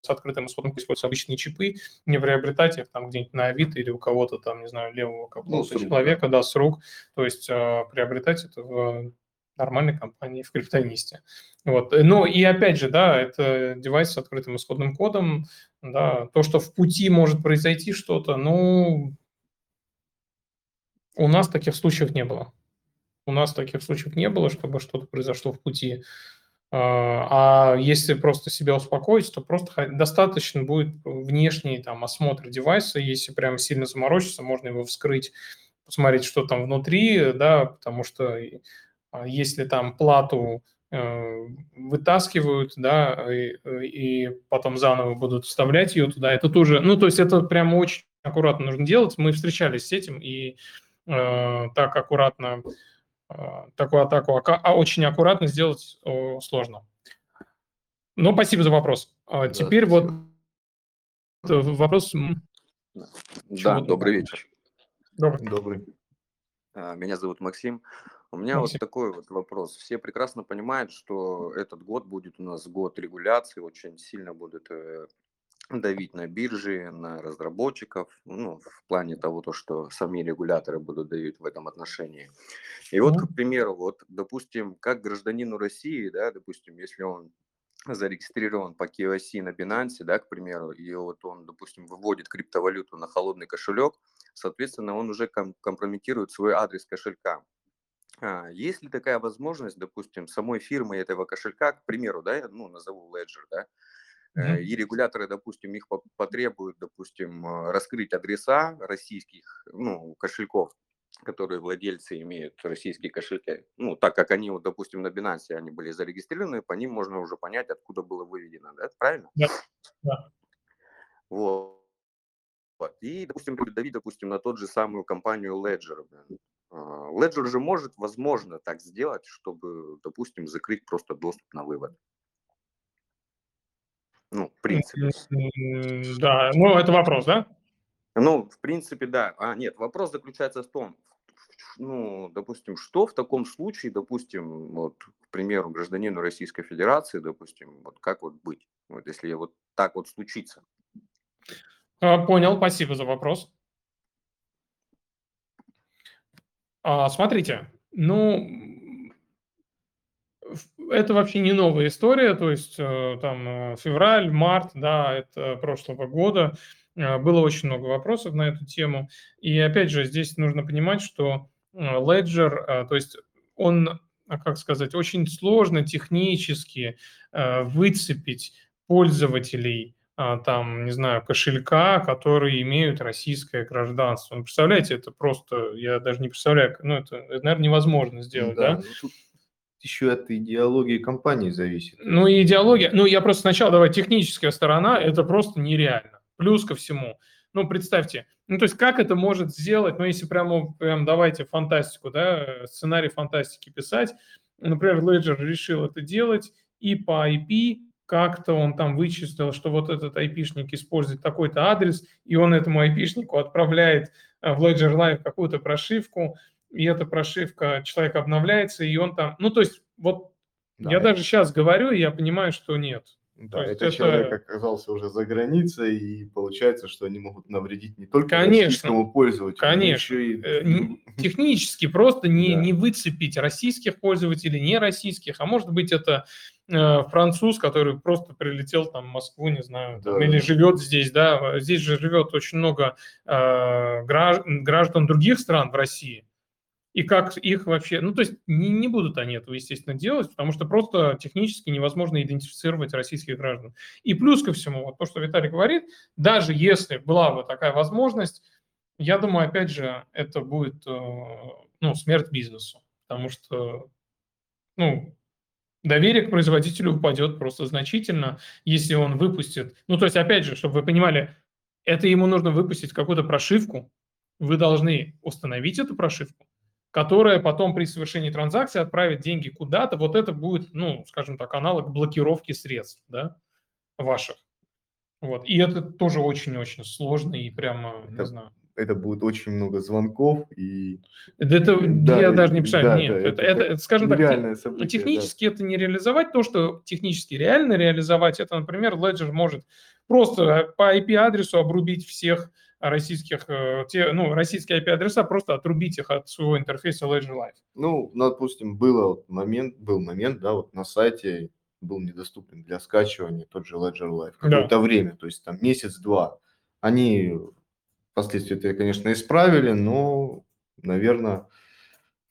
с открытым исходом, используются обычные чипы, не приобретать их там где-нибудь на Авито или у кого-то там, не знаю, левого Ну, рук, да. человека, да, с рук, то есть а, приобретать это в нормальной компании, в криптонисте. Вот. Ну и опять же, да, это девайс с открытым исходным кодом, да, то, что в пути может произойти что-то, ну, у нас таких случаев не было. У нас таких случаев не было, чтобы что-то произошло в пути. А если просто себя успокоить, то просто достаточно будет внешний там осмотр девайса. Если прям сильно заморочиться, можно его вскрыть, посмотреть, что там внутри, да, потому что а, если там плату э, вытаскивают, да, и, и потом заново будут вставлять ее туда, это тоже, ну, то есть это прямо очень аккуратно нужно делать. Мы встречались с этим, и э, так аккуратно а, такую атаку а очень аккуратно сделать сложно. Ну, спасибо за вопрос. А, теперь вот вопрос... Да, добрый вечер. Добрый. Добрый. Меня зовут Максим. У меня Максим. вот такой вот вопрос. Все прекрасно понимают, что этот год будет у нас год регуляции, очень сильно будут э, давить на биржи, на разработчиков, ну, в плане того, то, что сами регуляторы будут давить в этом отношении. И вот, к примеру, вот, допустим, как гражданину России, да, допустим, если он зарегистрирован по KYC на Binance, да, к примеру, и вот он, допустим, выводит криптовалюту на холодный кошелек, соответственно, он уже ком- компрометирует свой адрес кошелька. А, есть ли такая возможность, допустим, самой фирмы этого кошелька, к примеру, да, я ну, назову Ledger, да, Э, и регуляторы, допустим, их потребуют, допустим, э, раскрыть адреса российских ну, кошельков, которые владельцы имеют российские кошельки. Ну, так как они, вот, допустим, на Binance они были зарегистрированы, по ним можно уже понять, откуда было выведено, да? Правильно? Да. да. Вот. И, допустим, давить, допустим, на тот же самую компанию Ledger. А, Ledger же может, возможно, так сделать, чтобы, допустим, закрыть просто доступ на вывод. Ну, в принципе. Да, ну это вопрос, да? Ну, в принципе, да. А, нет, вопрос заключается в том, ну, допустим, что в таком случае, допустим, вот, к примеру, гражданину Российской Федерации, допустим, вот как вот быть, вот если вот так вот случится? А, понял, спасибо за вопрос. А, смотрите, ну, это вообще не новая история, то есть э, там э, февраль, март, да, это прошлого года, э, было очень много вопросов на эту тему. И опять же, здесь нужно понимать, что Ledger, то есть он, а как сказать, очень сложно технически выцепить пользователей там, не знаю, кошелька, которые имеют российское гражданство. Ну, представляете, это просто, я даже не представляю, ну, это, это наверное, невозможно сделать, да? да? Еще от идеологии компании зависит. Ну, идеология, ну, я просто сначала, давай, техническая сторона, это просто нереально. Плюс ко всему, ну, представьте, ну, то есть как это может сделать, ну, если прямо, прям давайте фантастику, да, сценарий фантастики писать, например, Ledger решил это делать, и по IP как-то он там вычислил, что вот этот IP-шник использует такой-то адрес, и он этому IP-шнику отправляет э, в Ledger Live какую-то прошивку, и эта прошивка, человек обновляется, и он там... Ну, то есть, вот да, я это... даже сейчас говорю, и я понимаю, что нет. Да, этот это... человек оказался уже за границей, и получается, что они могут навредить не только конечно, российскому пользователю, конечно. но еще и... Э, *laughs* технически просто не, да. не выцепить российских пользователей, не российских, а может быть это э, француз, который просто прилетел там в Москву, не знаю, да, там, или живет здесь, да, здесь же живет очень много э, граждан других стран в России, и как их вообще, ну то есть не, не будут они этого, естественно, делать, потому что просто технически невозможно идентифицировать российских граждан. И плюс ко всему, вот то, что Виталий говорит, даже если была бы такая возможность, я думаю, опять же, это будет э, ну, смерть бизнесу, потому что ну, доверие к производителю упадет просто значительно, если он выпустит. Ну, то есть, опять же, чтобы вы понимали, это ему нужно выпустить какую-то прошивку, вы должны установить эту прошивку, которая потом при совершении транзакции отправит деньги куда-то, вот это будет, ну, скажем так, аналог блокировки средств, да, ваших. Вот. И это тоже очень-очень сложно и прямо, это, не знаю. Это будет очень много звонков и... Это, да, я даже не представляю, да, нет. Да, это, это, это, скажем так, событие, технически да. это не реализовать. То, что технически реально реализовать, это, например, Ledger может просто по IP-адресу обрубить всех российских, э, те, ну, российские IP-адреса, просто отрубить их от своего интерфейса Ledger Live. Ну, допустим, было момент, был момент, да, вот на сайте был недоступен для скачивания тот же Ledger Live какое-то да. время, то есть там месяц-два. Они впоследствии это, конечно, исправили, но, наверное,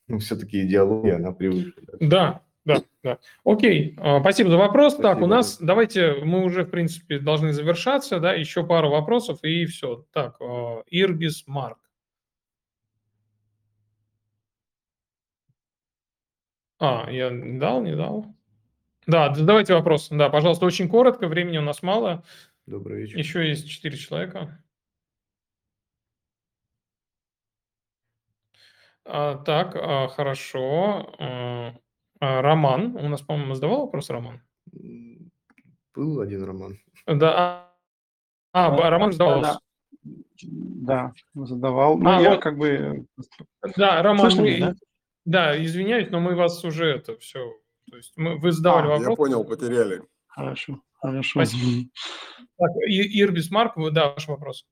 ну, все-таки идеология, она превыше. Да, Да, да. Окей, а, спасибо за вопрос. так, у Спасибо. нас, давайте, мы уже, в принципе, должны завершаться, да, еще пару вопросов и все. Так, а, Ирбис Марк. А, я дал, не дал? Да, задавайте вопрос. Да, пожалуйста, очень коротко, времени у нас мало. Добрый вечер. Еще есть четыре человека. А, так, а, хорошо. А, Роман, у нас, по-моему, задавал вопрос Роман? Был один роман. Да. А, а, Роман задавал. Да, да, задавал. Ну, А, я вот. как бы... Да, Роман, Слышно мы, да? да, извиняюсь, но мы вас уже это все, то есть мы, вы задавали А, вопрос. я понял, потеряли. Хорошо, хорошо. Спасибо. Так, Ирбис Марк, да, ваш вопрос.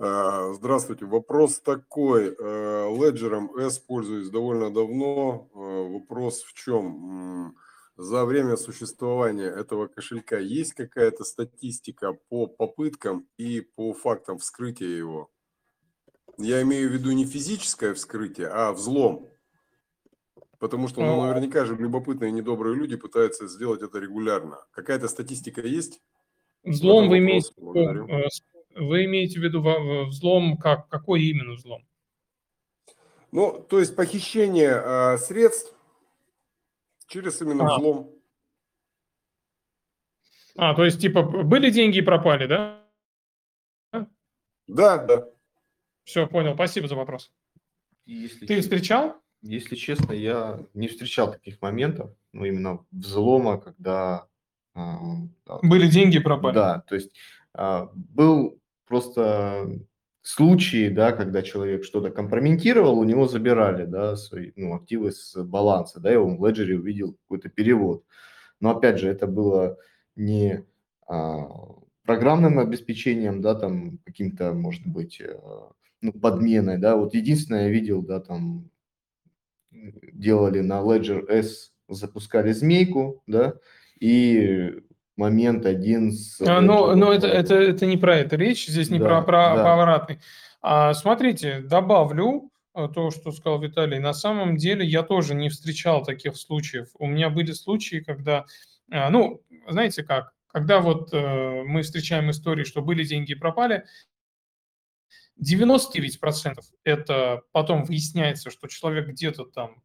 А, Здравствуйте. Вопрос такой. Э, Леджером S пользуюсь довольно давно. Э, Вопрос в чем? За время существования этого кошелька есть какая-то статистика по попыткам и по фактам вскрытия его? Я имею в виду не физическое вскрытие, а взлом. Потому что ну, А. наверняка же любопытные и недобрые люди пытаются сделать это регулярно. Какая-то статистика есть? Взлом вы имеете, э, вы имеете в виду взлом, как, какой именно взлом? Ну, то есть похищение а, средств через именно А. взлом. А, то есть, типа, были деньги и пропали, да? Да, да. Все, понял, спасибо за вопрос. Если Ты че- встречал? Если честно, я не встречал таких моментов, ну, именно взлома, когда... да, Были деньги и пропали? Да, то есть а, был просто случаи, да, когда человек что-то компрометировал, у него забирали, да, свои, ну, активы с баланса, да, он в леджере увидел какой-то перевод. Но опять же, это было не а, программным обеспечением, да, там каким-то, может быть, э, ну, подменой, да, вот единственное я видел, да, там делали на Ledger S, запускали змейку, да, и момент один с... А, Но, Ledger но это, Web. это, это не про это речь, здесь не Да, про, про да. поворотный. А, смотрите, добавлю а, то, что сказал Виталий. На самом деле я тоже не встречал таких случаев. У меня были случаи, когда, а, ну, знаете как, когда вот э, мы встречаем истории, что были деньги и пропали, 99% это потом выясняется, что человек где-то там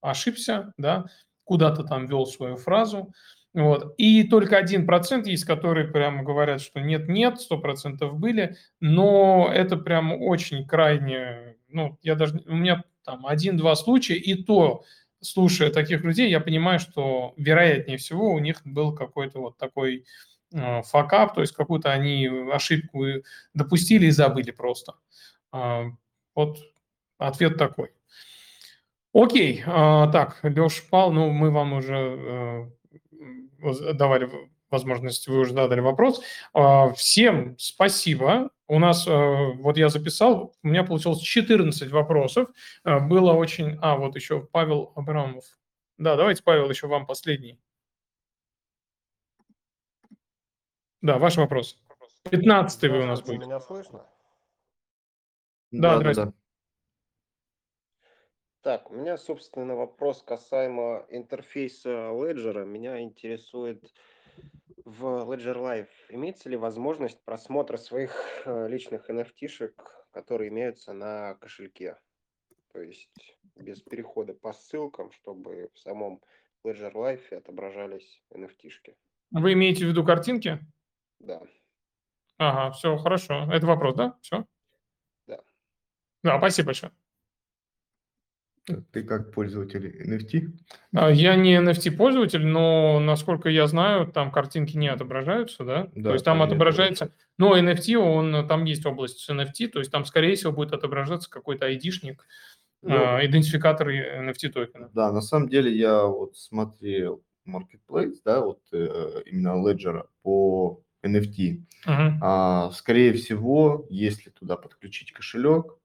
ошибся, да, куда-то там ввел свою фразу, вот. И только один процент есть, которые прямо говорят, что нет-нет, сто процентов были, но это прям очень крайне, ну, я даже, у меня там один-два случая, и то, слушая таких людей, я понимаю, что вероятнее всего у них был какой-то вот такой э, факап, то есть какую-то они ошибку допустили и забыли просто. А, Вот ответ такой. Окей, а, так, Леш Пал, ну, мы вам уже давали возможность, вы уже задали вопрос. А, Всем спасибо. У нас, э, вот я записал, у меня получилось 14 вопросов. Э, Было очень... А, вот еще Павел Абрамов. Да, давайте, Павел, еще вам последний. Да, ваш вопрос. 15 вы у нас будет. Меня слышно? Да, Да, да. Так, у меня, собственно, вопрос касаемо интерфейса Ledger. Меня интересует в Ledger Live имеется ли возможность просмотра своих э, личных NFT-шек, которые имеются на кошельке? То есть без перехода по ссылкам, чтобы в самом Ledger Live отображались NFT-шки. Вы имеете в виду картинки? Да. Ага, все, хорошо. Это вопрос, да? Все? Да. Да, спасибо большое. Ты как пользователь NFT? А, Я не NFT-пользователь, но, насколько я знаю, там картинки не отображаются, да? Да, то есть там отображается... Но NFT, он, там есть область с NFT, то есть там, скорее всего, будет отображаться какой-то айдишник, Ну, а, идентификатор NFT токена. Да, на самом деле я вот смотрел Marketplace, да, вот э, именно Ledger по NFT. Мгм. А, скорее всего, если туда подключить кошелек,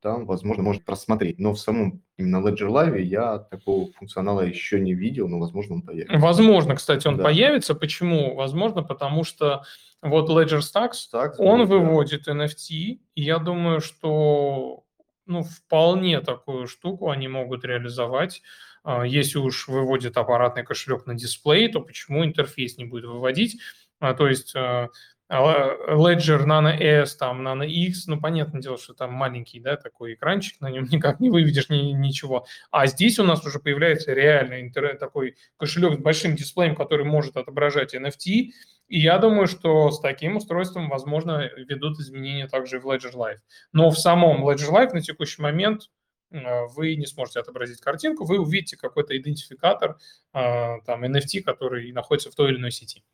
там, возможно, может просмотреть. Но в самом именно Ledger Live я такого функционала еще не видел, но, возможно, он появится. Возможно, кстати, он Да. появится. Почему? Возможно, потому что вот Ledger Stacks, Stacks он да. выводит NFT, и я думаю, что ну, вполне такую штуку они могут реализовать а, если уж выводит аппаратный кошелек на дисплей, то почему интерфейс не будет выводить? А, то есть а, Ledger Nano S, там Nano X, ну, понятное дело, что там маленький, да, такой экранчик, на нем *laughs* никак не выведешь ни, ничего. А здесь у нас уже появляется реальный интернет, такой кошелек с большим дисплеем, который может отображать NFT, и я думаю, что с таким устройством, возможно, ведут изменения также и в Ledger Live. Но в самом Ledger Live на текущий момент э, вы не сможете отобразить картинку, вы увидите какой-то идентификатор, э, там, NFT, который находится в той или иной сети.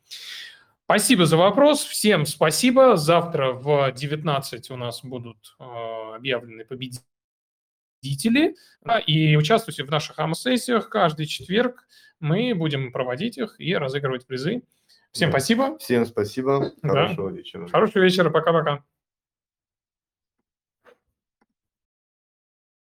Спасибо за вопрос. Всем спасибо. Завтра в 19 у нас будут э, объявлены победители. И участвуйте в наших АМ-сессиях. Каждый четверг мы будем проводить их и разыгрывать призы. Всем Да. спасибо. Всем спасибо. Да. Хорошего вечера. Хорошего вечера. Пока-пока.